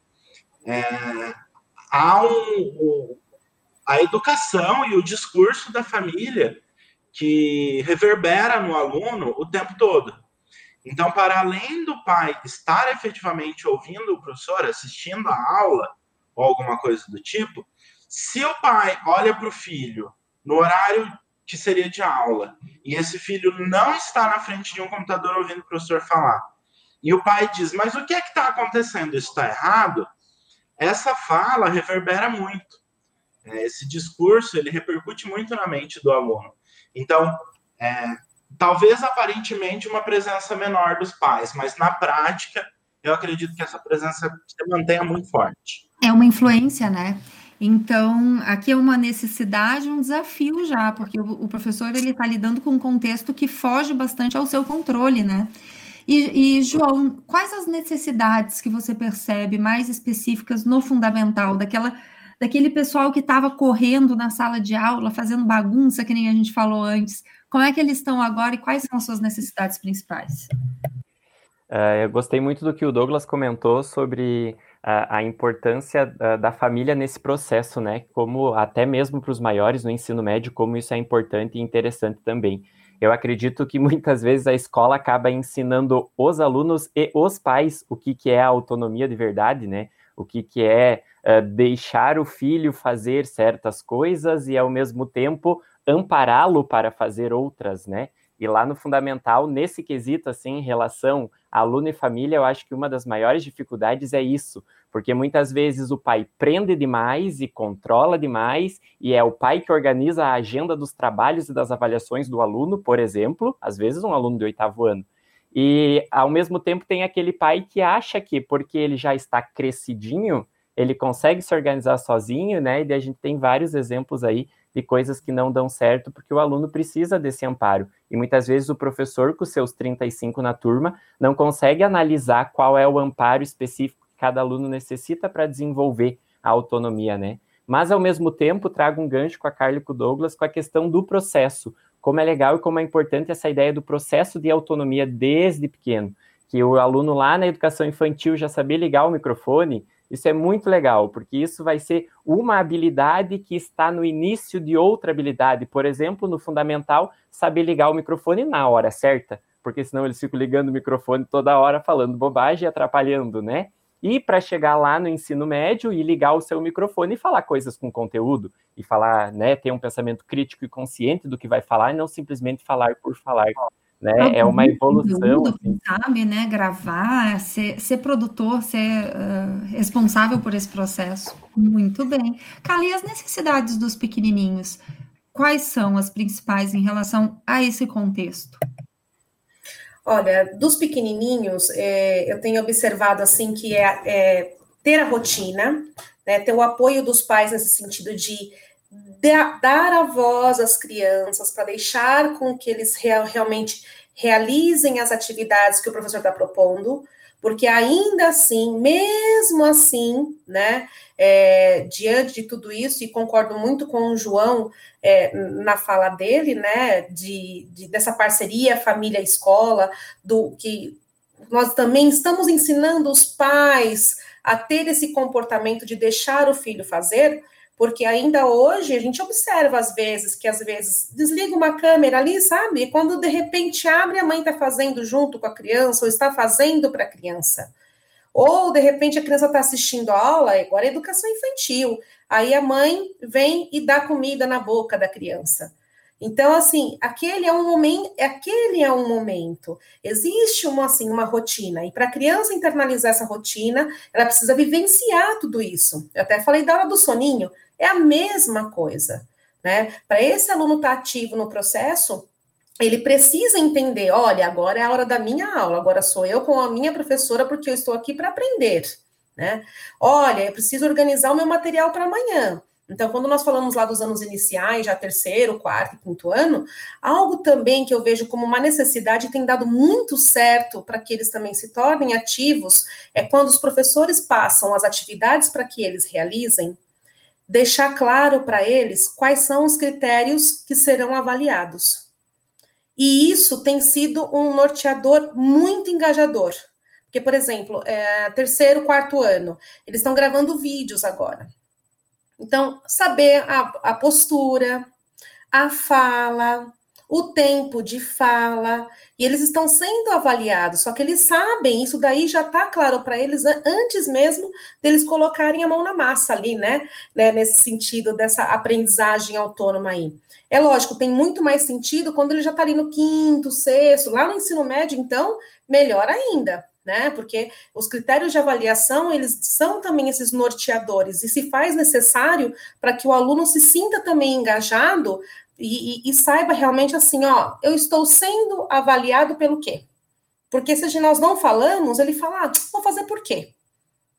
é, há um, a educação e o discurso da família que reverbera no aluno o tempo todo. Então, para além do pai estar efetivamente ouvindo o professor, assistindo a aula, ou alguma coisa do tipo, se o pai olha para o filho no horário que seria de aula, e esse filho não está na frente de um computador ouvindo o professor falar, e o pai diz, mas o que é que está acontecendo? Isso está errado? Essa fala reverbera muito. É, esse discurso, ele repercute muito na mente do aluno. Então, é, talvez aparentemente uma presença menor dos pais, mas na prática eu acredito que essa presença se mantenha muito forte. É uma influência, né? Então, aqui é uma necessidade, um desafio já, porque o, professor ele está lidando com um contexto que foge bastante ao seu controle, né? E, e, João, quais as necessidades que você percebe mais específicas no fundamental, daquela, daquele pessoal que estava correndo na sala de aula, fazendo bagunça, que nem a gente falou antes, como é que eles estão agora e quais são as suas necessidades principais? Uh, eu gostei muito do que o Douglas comentou sobre a, importância da, da, família nesse processo, né? Como até mesmo para os maiores no ensino médio, como isso é importante e interessante também. Eu acredito que muitas vezes a escola acaba ensinando os alunos e os pais o que, que é a autonomia de verdade, né? O que, que é uh, deixar o filho fazer certas coisas e, ao mesmo tempo, ampará-lo para fazer outras, né? E lá no fundamental, nesse quesito, assim, em relação aluno e família, eu acho que uma das maiores dificuldades é isso, porque muitas vezes o pai prende demais e controla demais, e é o pai que organiza a agenda dos trabalhos e das avaliações do aluno, por exemplo, às vezes um aluno de oitavo ano. E ao mesmo tempo tem aquele pai que acha que porque ele já está crescidinho, ele consegue se organizar sozinho, né? E a gente tem vários exemplos aí de coisas que não dão certo, porque o aluno precisa desse amparo. E muitas vezes o professor, com seus 35 na turma, não consegue analisar qual é o amparo específico cada aluno necessita para desenvolver a autonomia, né? Mas, ao mesmo tempo, trago um gancho com a Carla e com o Douglas com a questão do processo. Como é legal e como é importante essa ideia do processo de autonomia desde pequeno. Que o aluno lá na educação infantil já sabia ligar o microfone, isso é muito legal, porque isso vai ser uma habilidade que está no início de outra habilidade. Por exemplo, no fundamental, saber ligar o microfone na hora certa, porque senão eles ficam ligando o microfone toda hora falando bobagem e atrapalhando, né? E para chegar lá no ensino médio e ligar o seu microfone e falar coisas com conteúdo e falar, né, ter um pensamento crítico e consciente do que vai falar e não simplesmente falar por falar, né? Ah, é uma evolução, assim. sabe, né? Gravar, ser, ser produtor, ser uh, responsável por esse processo. Muito bem. Cala, e as necessidades dos pequenininhos? Quais são as principais em relação a esse contexto? Olha, dos pequenininhos, é, eu tenho observado assim que é, é ter a rotina, né, ter o apoio dos pais nesse sentido de dar a voz às crianças para deixar com que eles real, realmente realizem as atividades que o professor está propondo, porque ainda assim, mesmo assim, né, é, diante de tudo isso, e concordo muito com o João é, na fala dele, né, de, de, dessa parceria família-escola, do que nós também estamos ensinando os pais a ter esse comportamento de deixar o filho fazer, porque ainda hoje a gente observa às vezes que às vezes desliga uma câmera ali, sabe? E quando de repente abre, a mãe está fazendo junto com a criança, ou está fazendo para a criança. Ou de repente a criança está assistindo a aula, agora é educação infantil. Aí a mãe vem e dá comida na boca da criança. Então, assim, aquele é um momento, aquele é um momento. Existe uma assim uma rotina e para a criança internalizar essa rotina, ela precisa vivenciar tudo isso. Eu até falei da hora do soninho. É a mesma coisa, né? Para esse aluno estar tá ativo no processo, ele precisa entender, olha, agora é a hora da minha aula, agora sou eu com a minha professora porque eu estou aqui para aprender, né? Olha, eu preciso organizar o meu material para amanhã. Então, quando nós falamos lá dos anos iniciais, já terceiro, quarto e quinto ano, algo também que eu vejo como uma necessidade e tem dado muito certo para que eles também se tornem ativos é quando os professores passam as atividades para que eles realizem deixar claro para eles quais são os critérios que serão avaliados. E isso tem sido um norteador muito engajador. Porque, por exemplo, é, terceiro, quarto ano, eles estão gravando vídeos agora. Então, saber a, a postura, a fala, o tempo de fala, e eles estão sendo avaliados, só que eles sabem, isso daí já está claro para eles antes mesmo deles colocarem a mão na massa ali, né? né? Nesse sentido dessa aprendizagem autônoma aí. É lógico, tem muito mais sentido quando ele já está ali no quinto, sexto, lá no ensino médio, então, melhor ainda, né? Porque os critérios de avaliação, eles são também esses norteadores, e se faz necessário para que o aluno se sinta também engajado e, e, e, saiba realmente assim, ó, eu estou sendo avaliado pelo quê? Porque se nós não falamos, ele fala, ah, vou fazer por quê?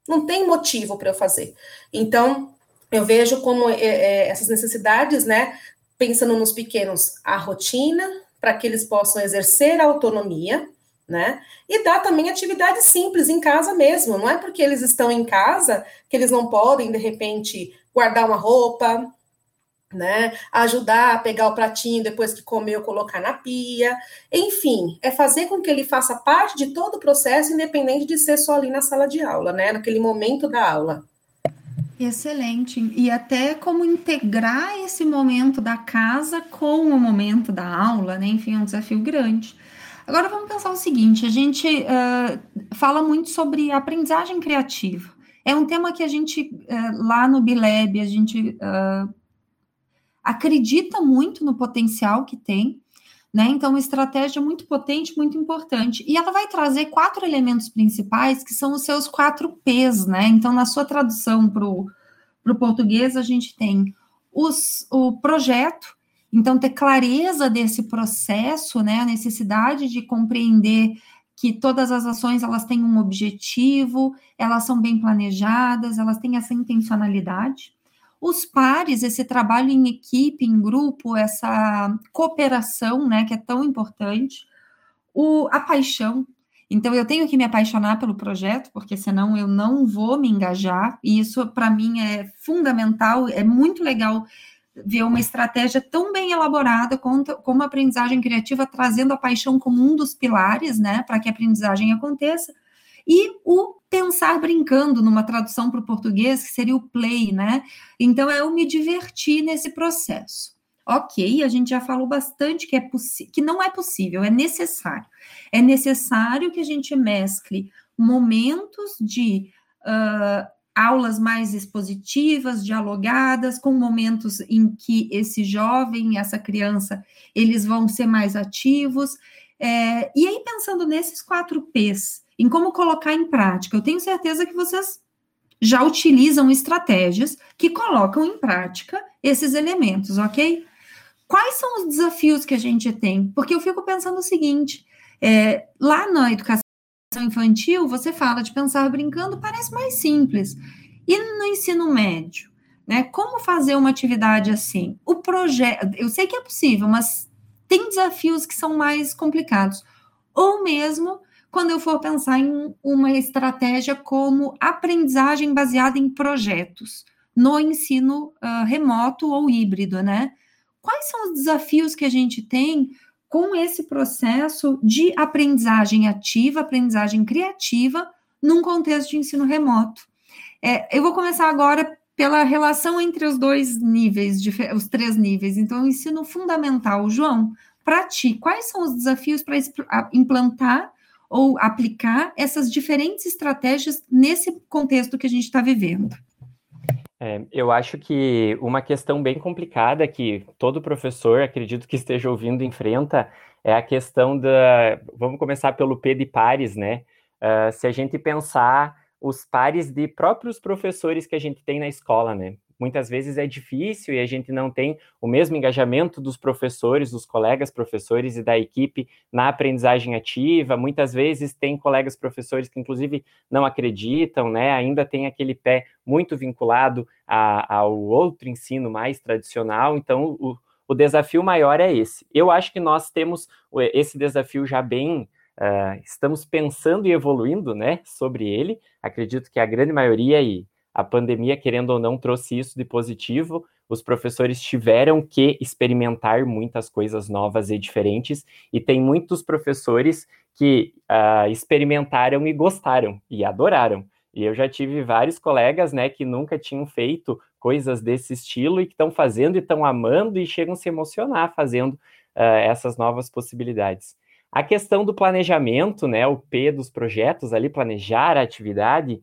Não tem motivo para eu fazer. Então, eu vejo como é, é, essas necessidades, né, pensando nos pequenos, a rotina, para que eles possam exercer a autonomia, né? E dar também atividades simples em casa mesmo. Não é porque eles estão em casa que eles não podem, de repente, guardar uma roupa, né? Ajudar a pegar o pratinho depois que comeu, colocar na pia. Enfim, é fazer com que ele faça parte de todo o processo, independente de ser só ali na sala de aula, né? Naquele momento da aula. Excelente. E até como integrar esse momento da casa com o momento da aula, né? Enfim, é um desafio grande. Agora vamos pensar o seguinte: a gente uh, fala muito sobre aprendizagem criativa. É um tema que a gente, uh, lá no Bileb, a gente uh, acredita muito no potencial que tem, né? Então, uma estratégia muito potente, muito importante. E ela vai trazer quatro elementos principais, que são os seus quatro P's, né? Então, na sua tradução para o português, a gente tem os, o projeto, então, ter clareza desse processo, né? A necessidade de compreender que todas as ações elas têm um objetivo, elas são bem planejadas, elas têm essa intencionalidade. Os pares, esse trabalho em equipe, em grupo, essa cooperação, né, que é tão importante. O, a paixão. Então, eu tenho que me apaixonar pelo projeto, porque senão eu não vou me engajar. E isso, para mim, é fundamental. É muito legal ver uma estratégia tão bem elaborada como, a aprendizagem criativa, trazendo a paixão como um dos pilares, né, para que a aprendizagem aconteça e o pensar brincando numa tradução para o português, que seria o play, né? Então, é eu me divertir nesse processo. Ok, a gente já falou bastante que, é que não é possível, é necessário. É necessário que a gente mescle momentos de uh, aulas mais expositivas, dialogadas, com momentos em que esse jovem, essa criança, eles vão ser mais ativos. É, e aí, pensando nesses quatro P's, em como colocar em prática, eu tenho certeza que vocês já utilizam estratégias que colocam em prática esses elementos, ok? Quais são os desafios que a gente tem? Porque eu fico pensando o seguinte: é, lá na educação infantil, você fala de pensar brincando, parece mais simples. E no ensino médio, né? Como fazer uma atividade assim? O projeto, eu sei que é possível, mas tem desafios que são mais complicados. Ou mesmo quando eu for pensar em uma estratégia como aprendizagem baseada em projetos no ensino uh, remoto ou híbrido, né? Quais são os desafios que a gente tem com esse processo de aprendizagem ativa, aprendizagem criativa, num contexto de ensino remoto? É, eu vou começar agora pela relação entre os dois níveis, os três níveis. Então, ensino fundamental, João, para ti, quais são os desafios para implantar ou aplicar essas diferentes estratégias nesse contexto que a gente está vivendo? É, eu acho que uma questão bem complicada que todo professor, acredito que esteja ouvindo, enfrenta é a questão da. Vamos começar pelo P de pares, né? Uh, se a gente pensar os pares de próprios professores que a gente tem na escola, né? Muitas vezes é difícil e a gente não tem o mesmo engajamento dos professores, dos colegas professores e da equipe na aprendizagem ativa. Muitas vezes tem colegas professores que, inclusive, não acreditam, né? Ainda tem aquele pé muito vinculado a, ao outro ensino mais tradicional. Então, o, o desafio maior é esse. Eu acho que nós temos esse desafio já bem Uh, estamos pensando e evoluindo né, sobre ele. Acredito que a grande maioria, e a pandemia, querendo ou não, trouxe isso de positivo. Os professores tiveram que experimentar muitas coisas novas e diferentes, e tem muitos professores que uh, experimentaram e gostaram e adoraram. E eu já tive vários colegas né, que nunca tinham feito coisas desse estilo e que estão fazendo e estão amando e chegam a se emocionar fazendo uh, essas novas possibilidades. A questão do planejamento, né, o P dos projetos ali, planejar a atividade,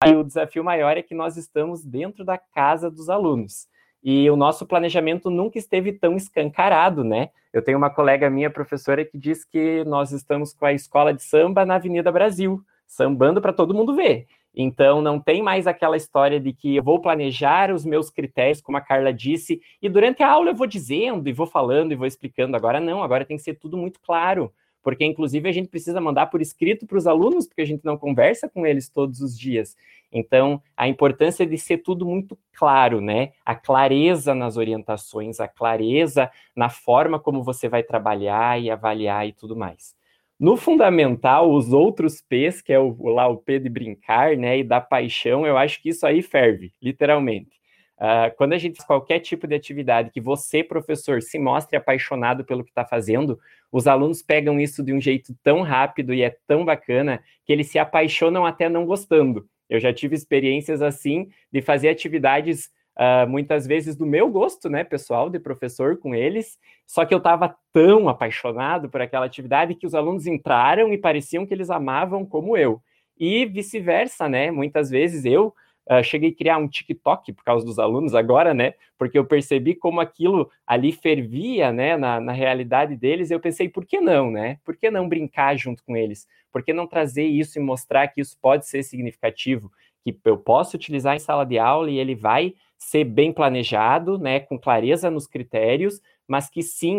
que o desafio maior é que nós estamos dentro da casa dos alunos. E o nosso planejamento nunca esteve tão escancarado, né? Eu tenho uma colega minha, professora, que diz que nós estamos com a escola de samba na Avenida Brasil, sambando para todo mundo ver. Então, não tem mais aquela história de que eu vou planejar os meus critérios, como a Carla disse, e durante a aula eu vou dizendo e vou falando e vou explicando. Agora não, agora tem que ser tudo muito claro, porque inclusive a gente precisa mandar por escrito para os alunos, porque a gente não conversa com eles todos os dias. Então, a importância de ser tudo muito claro, né? A clareza nas orientações, a clareza na forma como você vai trabalhar e avaliar e tudo mais. No fundamental, os outros P's, que é o, lá o P de brincar, né, e da paixão, eu acho que isso aí ferve, literalmente. Uh, quando a gente faz qualquer tipo de atividade que você, professor, se mostre apaixonado pelo que está fazendo, os alunos pegam isso de um jeito tão rápido e é tão bacana que eles se apaixonam até não gostando. Eu já tive experiências assim de fazer atividades uh, muitas vezes do meu gosto, né, pessoal, de professor com eles, só que eu estava tão apaixonado por aquela atividade que os alunos entraram e pareciam que eles amavam como eu. E vice-versa, né? Muitas vezes eu uh, cheguei a criar um TikTok por causa dos alunos agora, né? Porque eu percebi como aquilo ali fervia, né, na, na realidade deles. Eu pensei, por que não, né? Por que não brincar junto com eles? Por que não trazer isso e mostrar que isso pode ser significativo? Que eu posso utilizar em sala de aula e ele vai ser bem planejado, né, com clareza nos critérios, mas que sim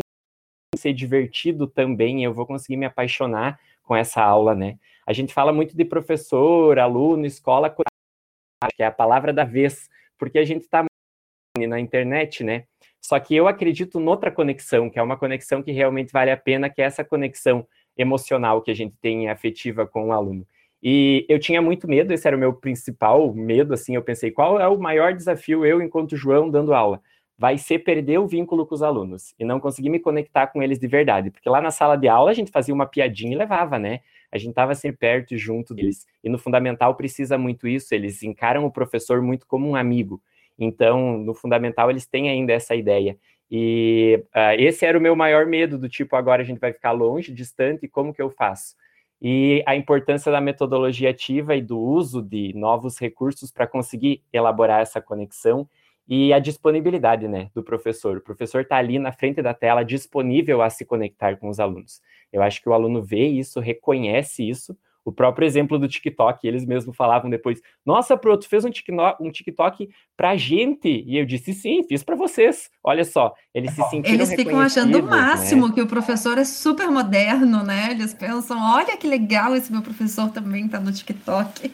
ser divertido também, eu vou conseguir me apaixonar com essa aula, né? A gente fala muito de professor, aluno, escola, que é a palavra da vez, porque a gente está na internet, né? Só que eu acredito noutra conexão, que é uma conexão que realmente vale a pena, que é essa conexão emocional que a gente tem afetiva com o aluno. E eu tinha muito medo, esse era o meu principal medo, assim, eu pensei, qual é o maior desafio eu, enquanto João, dando aula? Vai ser perder o vínculo com os alunos e não conseguir me conectar com eles de verdade, porque lá na sala de aula a gente fazia uma piadinha e levava, né? A gente estava sempre perto e junto deles. E no fundamental precisa muito isso, eles encaram o professor muito como um amigo. Então, no fundamental, eles têm ainda essa ideia. E uh, esse era o meu maior medo, do tipo, agora a gente vai ficar longe, distante, como que eu faço? e a importância da metodologia ativa e do uso de novos recursos para conseguir elaborar essa conexão e a disponibilidade né, do professor. O professor está ali na frente da tela, disponível a se conectar com os alunos. Eu acho que o aluno vê isso, reconhece isso, o próprio exemplo do TikTok, eles mesmos falavam depois: Nossa, Pro, tu fez um TikTok, um TikTok pra gente. E eu disse: Sim, fiz para vocês. Olha só, eles se sentiram Eles ficam achando o né? máximo né? que o professor é super moderno, né? Eles pensam: Olha que legal, esse meu professor também tá no TikTok.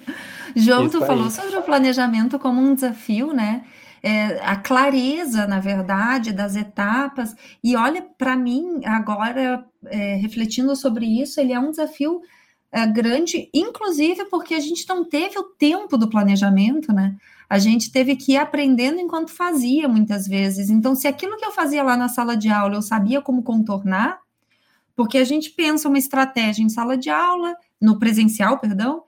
João, Isso tu falou sobre o planejamento como um desafio, né? É, a clareza, na verdade, das etapas. E olha, para mim, agora, é, refletindo sobre isso, ele é um desafio é, grande, inclusive porque a gente não teve o tempo do planejamento, né? A gente teve que ir aprendendo enquanto fazia, muitas vezes. Então, se aquilo que eu fazia lá na sala de aula eu sabia como contornar, porque a gente pensa uma estratégia em sala de aula, no presencial, perdão,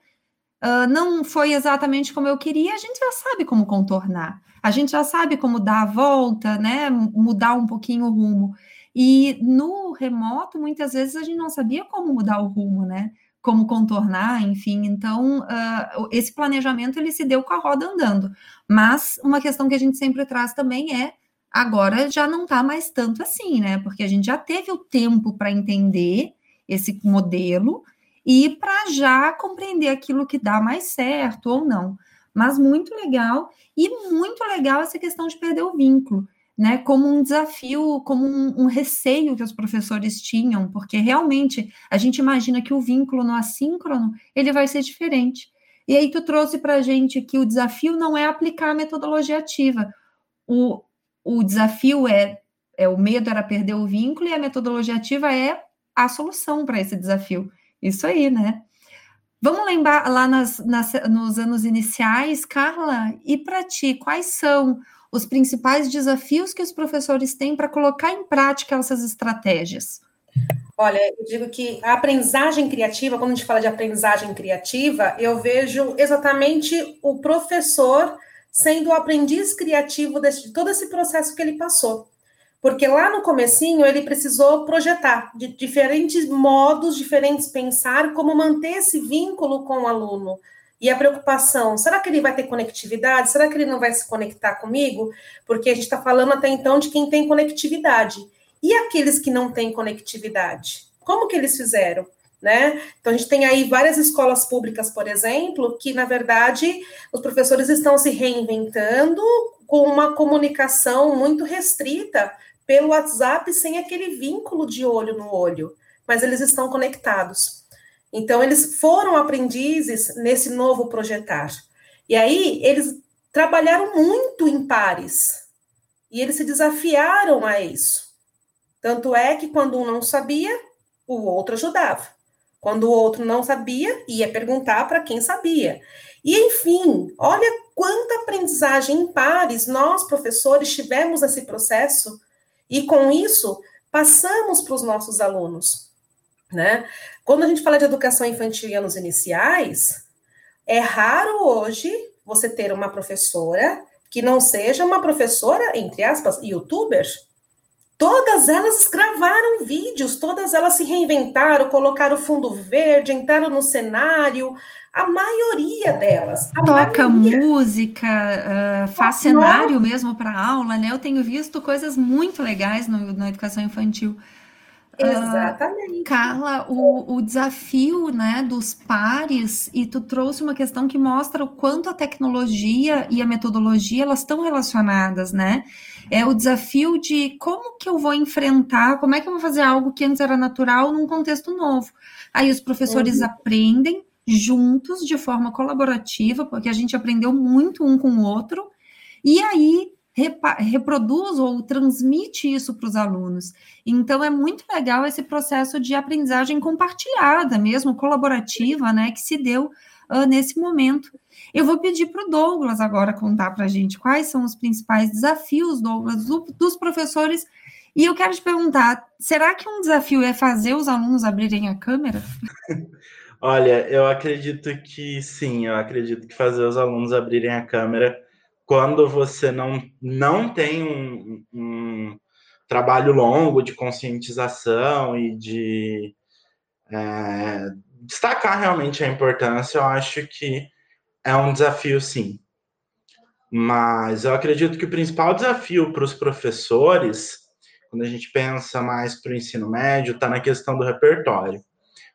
uh, não foi exatamente como eu queria, a gente já sabe como contornar. A gente já sabe como dar a volta, né? Mudar um pouquinho o rumo. E no remoto, muitas vezes a gente não sabia como mudar o rumo, né? como contornar, enfim. Então, uh, esse planejamento ele se deu com a roda andando. Mas uma questão que a gente sempre traz também é agora já não está mais tanto assim, né? Porque a gente já teve o tempo para entender esse modelo e para já compreender aquilo que dá mais certo ou não. Mas muito legal e muito legal essa questão de perder o vínculo né, como um desafio, como um, um, receio que os professores tinham, porque realmente a gente imagina que o vínculo no assíncrono ele vai ser diferente. E aí tu trouxe para a gente que o desafio não é aplicar a metodologia ativa, o, o desafio é, é o medo era perder o vínculo e a metodologia ativa é a solução para esse desafio. Isso aí, né? Vamos lembrar lá nas, nas, nos anos iniciais, Carla, e para ti, quais são os principais desafios que os professores têm para colocar em prática essas estratégias? Olha, eu digo que a aprendizagem criativa, quando a gente fala de aprendizagem criativa, eu vejo exatamente o professor sendo o aprendiz criativo de todo esse processo que ele passou. Porque lá no comecinho ele precisou projetar de diferentes modos, diferentes pensar, como manter esse vínculo com o aluno, e a preocupação, será que ele vai ter conectividade? Será que ele não vai se conectar comigo? Porque a gente está falando até então de quem tem conectividade. E aqueles que não têm conectividade? Como que eles fizeram? Né? Então, a gente tem aí várias escolas públicas, por exemplo, que, na verdade, os professores estão se reinventando com uma comunicação muito restrita pelo WhatsApp, sem aquele vínculo de olho no olho, mas eles estão conectados. Então, eles foram aprendizes nesse novo projetar. E aí, eles trabalharam muito em pares. E eles se desafiaram a isso. Tanto é que quando um não sabia, o outro ajudava. Quando o outro não sabia, ia perguntar para quem sabia. E, enfim, olha quanta aprendizagem em pares nós, professores, tivemos nesse processo. E, com isso, passamos para os nossos alunos. Né? Quando a gente fala de educação infantil e anos iniciais, é raro hoje você ter uma professora que não seja uma professora, entre aspas, youtuber. Todas elas gravaram vídeos, todas elas se reinventaram, colocaram fundo verde, entraram no cenário, a maioria delas. A Toca maioria. música, uh, faz cenário mesmo para aula, né? Eu tenho visto coisas muito legais no, na educação infantil. Exatamente. Uh, Carla, o, o desafio né, dos pares, e tu trouxe uma questão que mostra o quanto a tecnologia e a metodologia elas estão relacionadas, né? É o desafio de como que eu vou enfrentar, como é que eu vou fazer algo que antes era natural num contexto novo. Aí os professores uhum. aprendem juntos, de forma colaborativa, porque a gente aprendeu muito um com o outro, e aí reproduz ou transmite isso para os alunos. Então, é muito legal esse processo de aprendizagem compartilhada, mesmo colaborativa, né, que se deu uh, nesse momento. Eu vou pedir para o Douglas agora contar para a gente quais são os principais desafios, Douglas, do, dos professores. E eu quero te perguntar: será que um desafio é fazer os alunos abrirem a câmera? Olha, eu acredito que sim, eu acredito que fazer os alunos abrirem a câmera quando você não, não tem um, um trabalho longo de conscientização e de é, destacar realmente a importância, eu acho que é um desafio, sim. Mas eu acredito que o principal desafio para os professores, quando a gente pensa mais para o ensino médio, está na questão do repertório.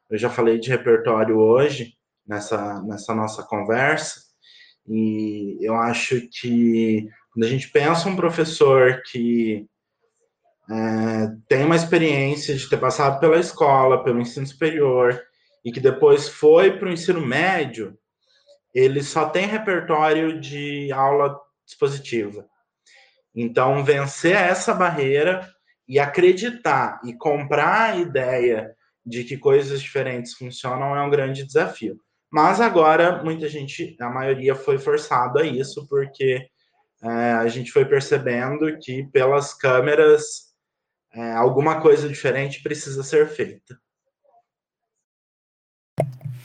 Eu já falei de repertório hoje, nessa, nessa nossa conversa, e eu acho que quando a gente pensa um professor que é, tem uma experiência de ter passado pela escola, pelo ensino superior, e que depois foi para o ensino médio, ele só tem repertório de aula dispositiva. Então, vencer essa barreira e acreditar e comprar a ideia de que coisas diferentes funcionam é um grande desafio. Mas agora, muita gente, a maioria foi forçado a isso, porque é, a gente foi percebendo que pelas câmeras é, alguma coisa diferente precisa ser feita.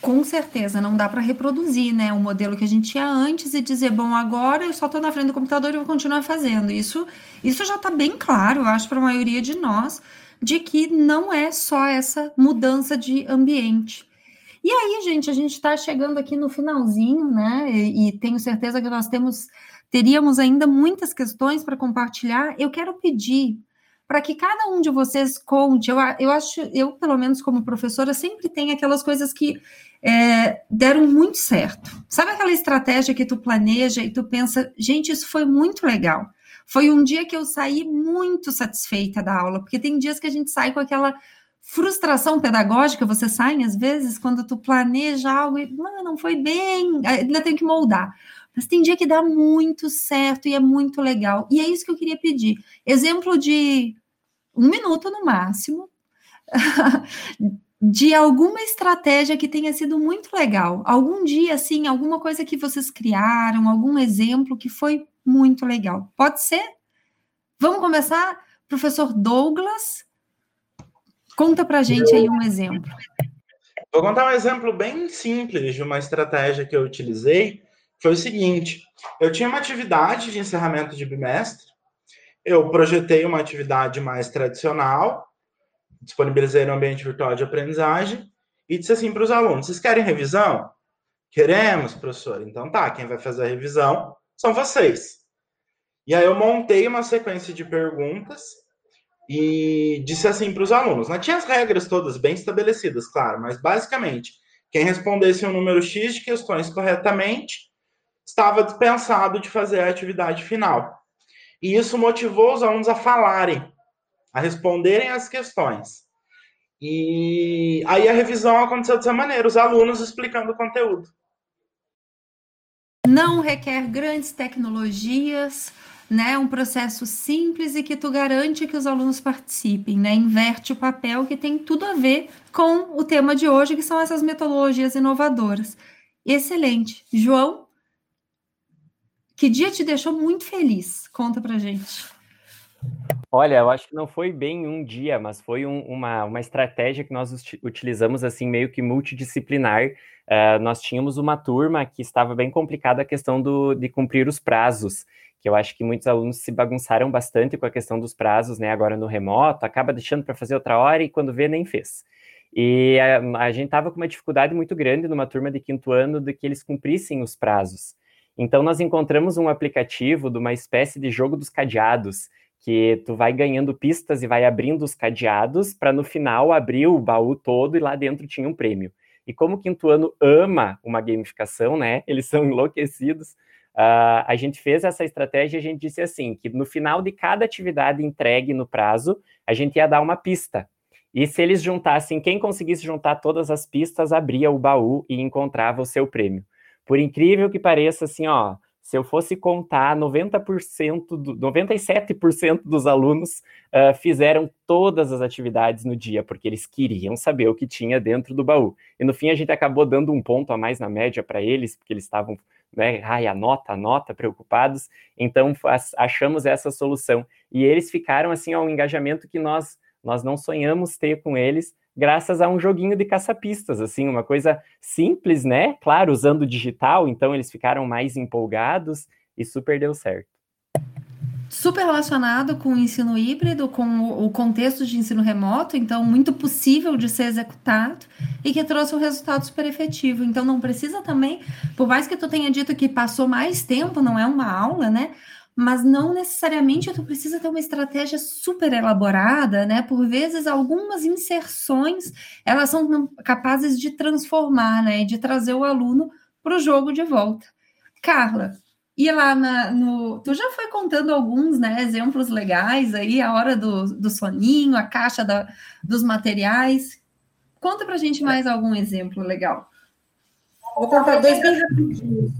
Com certeza, não dá para reproduzir, né, o modelo que a gente tinha antes e dizer, bom, agora eu só estou na frente do computador e vou continuar fazendo. Isso, isso já está bem claro, eu acho, para a maioria de nós, de que não é só essa mudança de ambiente. E aí, gente, a gente está chegando aqui no finalzinho, né? E, e, tenho certeza que nós temos, teríamos ainda muitas questões para compartilhar. Eu quero pedir para que cada um de vocês conte. Eu, eu acho, eu, pelo menos como professora, sempre tenho aquelas coisas que é, deram muito certo. Sabe aquela estratégia que tu planeja e tu pensa, gente, isso foi muito legal. Foi um dia que eu saí muito satisfeita da aula, porque tem dias que a gente sai com aquela frustração pedagógica, você sai às vezes quando tu planeja algo e não foi bem, ainda tem que moldar. Mas tem dia que dá muito certo e é muito legal. E é isso que eu queria pedir. Exemplo de um minuto no máximo, de alguma estratégia que tenha sido muito legal. Algum dia, assim, alguma coisa que vocês criaram, algum exemplo que foi muito legal. Pode ser? Vamos começar? Professor Douglas, conta pra gente aí um exemplo. Vou contar um exemplo bem simples de uma estratégia que eu utilizei foi o seguinte: eu tinha uma atividade de encerramento de bimestre, eu projetei uma atividade mais tradicional, disponibilizei no ambiente virtual de aprendizagem e disse assim para os alunos: vocês querem revisão? Queremos, professor. Então tá, quem vai fazer a revisão são vocês. E aí eu montei uma sequência de perguntas e disse assim para os alunos. Não tinha as regras todas bem estabelecidas, claro, mas basicamente, quem respondesse um número X de questões corretamente estava dispensado de fazer a atividade final. E isso motivou os alunos a falarem, a responderem as questões. E aí a revisão aconteceu dessa maneira, os alunos explicando o conteúdo. Não requer grandes tecnologias, né? Um processo simples e que tu garante que os alunos participem, né? Inverte o papel que tem tudo a ver com o tema de hoje, que são essas metodologias inovadoras. Excelente. João, que dia te deixou muito feliz? Conta pra gente. Olha, eu acho que não foi bem um dia, mas foi um, uma, uma estratégia que nós utilizamos assim meio que multidisciplinar. Uh, nós tínhamos uma turma que estava bem complicada a questão do, de cumprir os prazos, que eu acho que muitos alunos se bagunçaram bastante com a questão dos prazos, né? Agora no remoto, acaba deixando para fazer outra hora e quando vê nem fez. E a, a gente estava com uma dificuldade muito grande numa turma de quinto ano de que eles cumprissem os prazos. Então nós encontramos um aplicativo de uma espécie de jogo dos cadeados, que tu vai ganhando pistas e vai abrindo os cadeados para no final abrir o baú todo e lá dentro tinha um prêmio. E como o quinto ano ama uma gamificação, né? Eles são enlouquecidos. Uh, a gente fez essa estratégia, a gente disse assim, que no final de cada atividade entregue no prazo, a gente ia dar uma pista. E se eles juntassem, quem conseguisse juntar todas as pistas, abria o baú e encontrava o seu prêmio. Por incrível que pareça, assim, ó, se eu fosse contar, 90%, do, 97% dos alunos uh, fizeram todas as atividades no dia, porque eles queriam saber o que tinha dentro do baú. E no fim a gente acabou dando um ponto a mais na média para eles, porque eles estavam, né, ai, anota, anota, preocupados. Então achamos essa solução. E eles ficaram, assim, ao engajamento que nós, nós não sonhamos ter com eles, graças a um joguinho de caça-pistas, assim, uma coisa simples, né? Claro, usando digital, então eles ficaram mais empolgados e super deu certo. Super relacionado com o ensino híbrido, com o contexto de ensino remoto, então muito possível de ser executado e que trouxe um resultado super efetivo. Então não precisa também, por mais que tu tenha dito que passou mais tempo, não é uma aula, né? Mas não necessariamente tu precisa ter uma estratégia super elaborada, né? Por vezes algumas inserções elas são capazes de transformar, né? De trazer o aluno para o jogo de volta. Carla, e lá na, no. Tu já foi contando alguns né, exemplos legais aí, a hora do, do soninho, a caixa da, dos materiais. Conta pra gente mais algum exemplo legal. Vou contar dois bem rapidinho.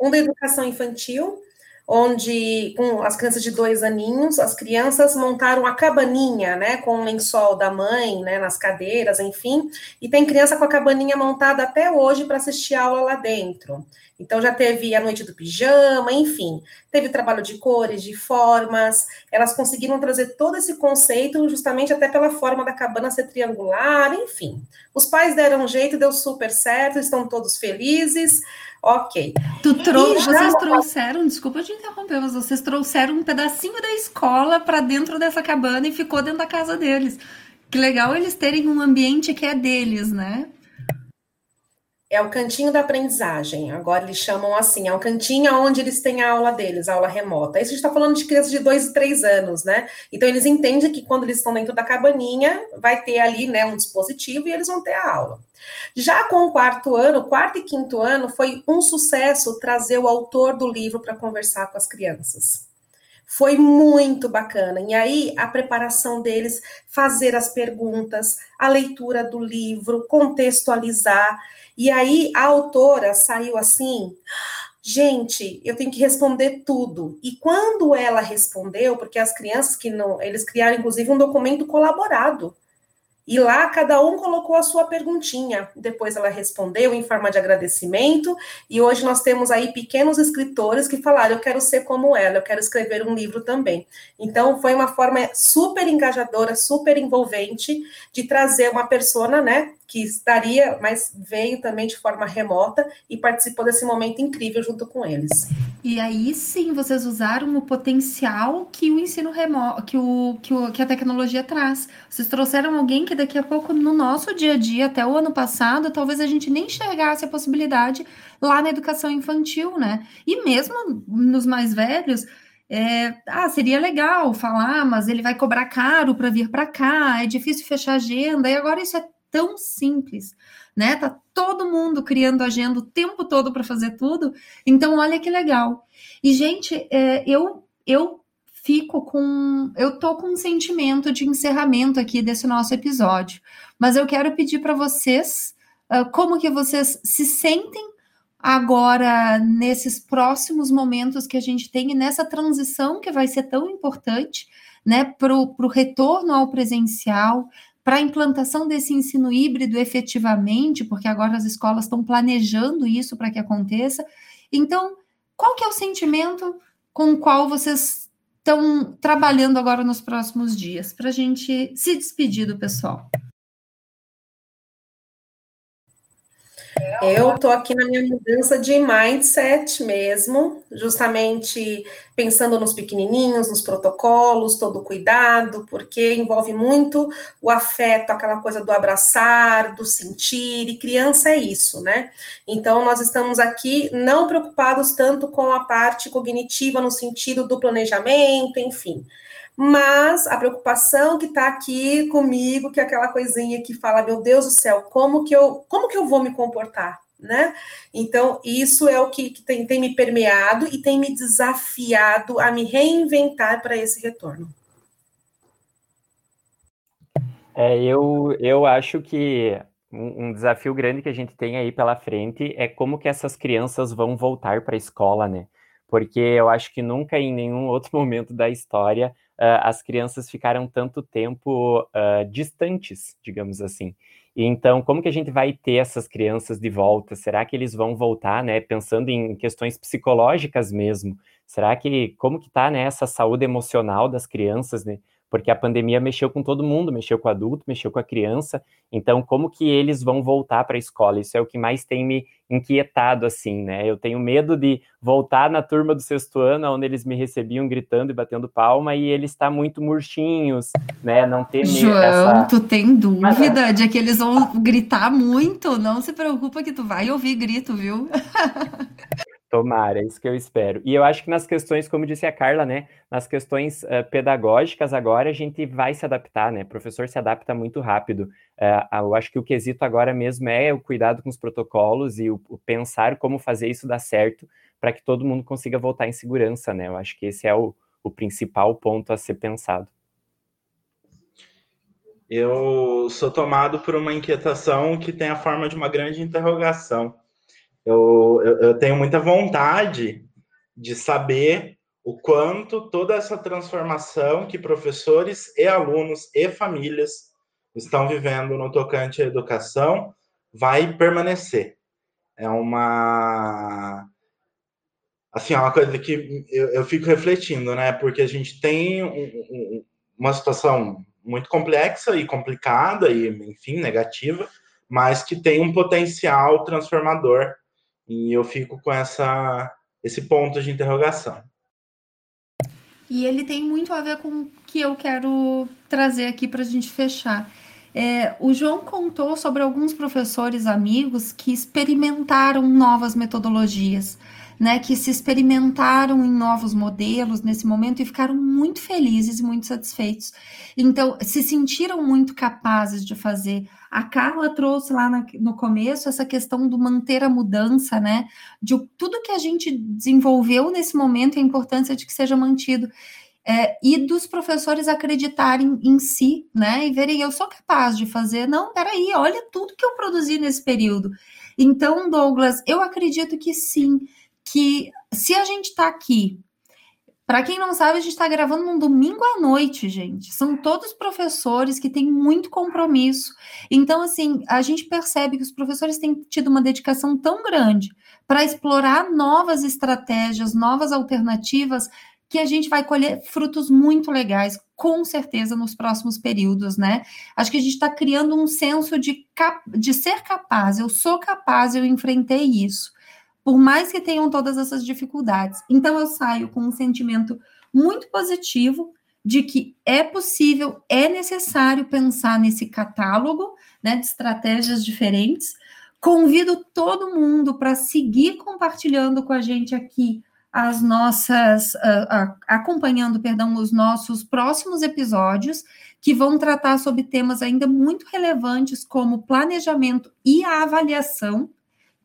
Um da educação infantil, onde com as crianças de dois aninhos, as crianças montaram a cabaninha, né, com o lençol da mãe, né, nas cadeiras, enfim, e tem criança com a cabaninha montada até hoje para assistir aula lá dentro. Então já teve a noite do pijama, enfim, teve trabalho de cores, de formas. Elas conseguiram trazer todo esse conceito justamente até pela forma da cabana ser triangular, enfim. Os pais deram um jeito, deu super certo, estão todos felizes. Ok. Tu trou já... Vocês trouxeram, desculpa te interromper, mas vocês trouxeram um pedacinho da escola para dentro dessa cabana e ficou dentro da casa deles. Que legal eles terem um ambiente que é deles, né? É o cantinho da aprendizagem. Agora eles chamam assim, é um cantinho onde eles têm a aula deles, a aula remota. Isso a gente está falando de crianças de dois e três anos, né? Então eles entendem que quando eles estão dentro da cabaninha, vai ter ali né, um dispositivo e eles vão ter a aula. Já com o quarto ano, quarto e quinto ano, foi um sucesso trazer o autor do livro para conversar com as crianças. Foi muito bacana. E aí, a preparação deles, fazer as perguntas, a leitura do livro, contextualizar. E aí a autora saiu assim, gente, eu tenho que responder tudo. E quando ela respondeu, porque as crianças que não, eles criaram inclusive um documento colaborado e lá cada um colocou a sua perguntinha. Depois ela respondeu em forma de agradecimento. E hoje nós temos aí pequenos escritores que falaram: eu quero ser como ela, eu quero escrever um livro também. Então foi uma forma super engajadora, super envolvente de trazer uma persona, né, que estaria, mas veio também de forma remota e participou desse momento incrível junto com eles. E aí sim vocês usaram o potencial que o ensino remoto, que, o, que, o, que a tecnologia traz. Vocês trouxeram alguém que daqui a pouco, no nosso dia a dia, até o ano passado, talvez a gente nem enxergasse a possibilidade lá na educação infantil, né? E mesmo nos mais velhos, é, ah, seria legal falar, mas ele vai cobrar caro para vir para cá, é difícil fechar agenda, e agora isso é tão simples, né? Tá todo mundo criando agenda o tempo todo para fazer tudo, então olha que legal. E, gente, é, eu, eu fico com. Eu tô com um sentimento de encerramento aqui desse nosso episódio, mas eu quero pedir para vocês uh, como que vocês se sentem agora nesses próximos momentos que a gente tem e nessa transição que vai ser tão importante, né, para o retorno ao presencial, para a implantação desse ensino híbrido efetivamente, porque agora as escolas estão planejando isso para que aconteça. Então, qual que é o sentimento com o qual vocês estão trabalhando agora nos próximos dias, para a gente se despedir do pessoal? Eu estou aqui na minha mudança de mindset mesmo, justamente pensando nos pequenininhos, nos protocolos, todo o cuidado, porque envolve muito o afeto, aquela coisa do abraçar, do sentir, e criança é isso, né? Então, nós estamos aqui não preocupados tanto com a parte cognitiva, no sentido do planejamento, enfim mas a preocupação que está aqui comigo, que é aquela coisinha que fala, meu Deus do céu, como que eu, como que eu vou me comportar? Né? Então, isso é o que, que tem, tem me permeado e tem me desafiado a me reinventar para esse retorno. É, eu, eu acho que um, um, desafio grande que a gente tem aí pela frente é como que essas crianças vão voltar para a escola, né? Porque eu acho que nunca em nenhum outro momento da história as crianças ficaram tanto tempo uh, distantes, digamos assim. Então, como que a gente vai ter essas crianças de volta? Será que eles vão voltar, né? Pensando em questões psicológicas mesmo. Será que como que tá né, essa saúde emocional das crianças, né? Porque a pandemia mexeu com todo mundo, mexeu com o adulto, mexeu com a criança. Então, como que eles vão voltar para a escola? Isso é o que mais tem me inquietado, assim, né? Eu tenho medo de voltar na turma do sexto ano, onde eles me recebiam gritando e batendo palma, e eles estão tá muito murchinhos, né? Não ter João, essa... tu tem dúvida de que eles vão gritar muito? Não se preocupa que tu vai ouvir grito, viu? Tomara, é isso que eu espero. E eu acho que nas questões, como disse a Carla, né, nas questões uh, pedagógicas agora a gente vai se adaptar, né? O professor se adapta muito rápido. Uh, eu acho que o quesito agora mesmo é o cuidado com os protocolos e o, o pensar como fazer isso dar certo para que todo mundo consiga voltar em segurança, né? Eu acho que esse é o, o principal ponto a ser pensado. Eu sou tomado por uma inquietação que tem a forma de uma grande interrogação eu, eu, eu tenho muita vontade de saber o quanto toda essa transformação que professores e alunos e famílias estão vivendo no tocante à educação vai permanecer. É uma assim, é uma coisa que eu, eu fico refletindo, né? Porque a gente tem um, um, uma situação muito complexa e complicada e, enfim, negativa, mas que tem um potencial transformador e eu fico com essa, esse ponto de interrogação. E ele tem muito a ver com o que eu quero trazer aqui para a gente fechar. É, o João contou sobre alguns professores amigos que experimentaram novas metodologias né, que se experimentaram em novos modelos nesse momento e ficaram muito felizes e muito satisfeitos. Então, se sentiram muito capazes de fazer. A Carla trouxe lá na, no começo essa questão do manter a mudança, né? De tudo que a gente desenvolveu nesse momento e a importância de que seja mantido. É, e dos professores acreditarem em si, né? E verem, eu sou capaz de fazer. Não, peraí, olha tudo que eu produzi nesse período. Então, Douglas, eu acredito que sim que se a gente está aqui, para quem não sabe, a gente está gravando num domingo à noite, gente. São todos professores que têm muito compromisso. Então, assim, a gente percebe que os professores têm tido uma dedicação tão grande para explorar novas estratégias, novas alternativas, que a gente vai colher frutos muito legais, com certeza, nos próximos períodos, né? Acho que a gente está criando um senso de, de ser capaz, eu sou capaz, eu enfrentei isso por mais que tenham todas essas dificuldades. Então, eu saio com um sentimento muito positivo de que é possível, é necessário pensar nesse catálogo né, de estratégias diferentes. Convido todo mundo para seguir compartilhando com a gente aqui as nossas, uh, uh, acompanhando, perdão, os nossos próximos episódios, que vão tratar sobre temas ainda muito relevantes, como planejamento e a avaliação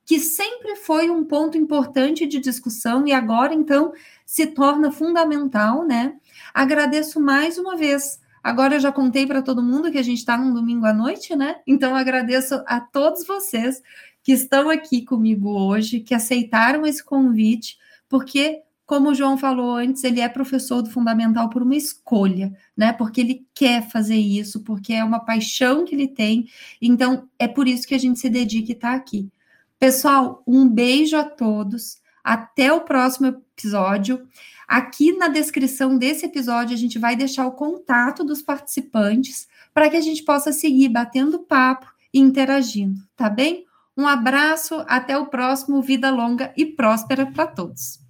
que sempre foi um ponto importante de discussão e agora, então, se torna fundamental, né? Agradeço mais uma vez. Agora eu já contei para todo mundo que a gente está num domingo à noite, né? Então, agradeço a todos vocês que estão aqui comigo hoje, que aceitaram esse convite, porque como o João falou antes, ele é professor do fundamental por uma escolha, né? Porque ele quer fazer isso, porque é uma paixão que ele tem. Então, é por isso que a gente se dedica e está aqui. Pessoal, um beijo a todos. Até o próximo episódio. Aqui na descrição desse episódio, a gente vai deixar o contato dos participantes para que a gente possa seguir batendo papo e interagindo, tá bem? Um abraço, até o próximo. Vida longa e próspera para todos.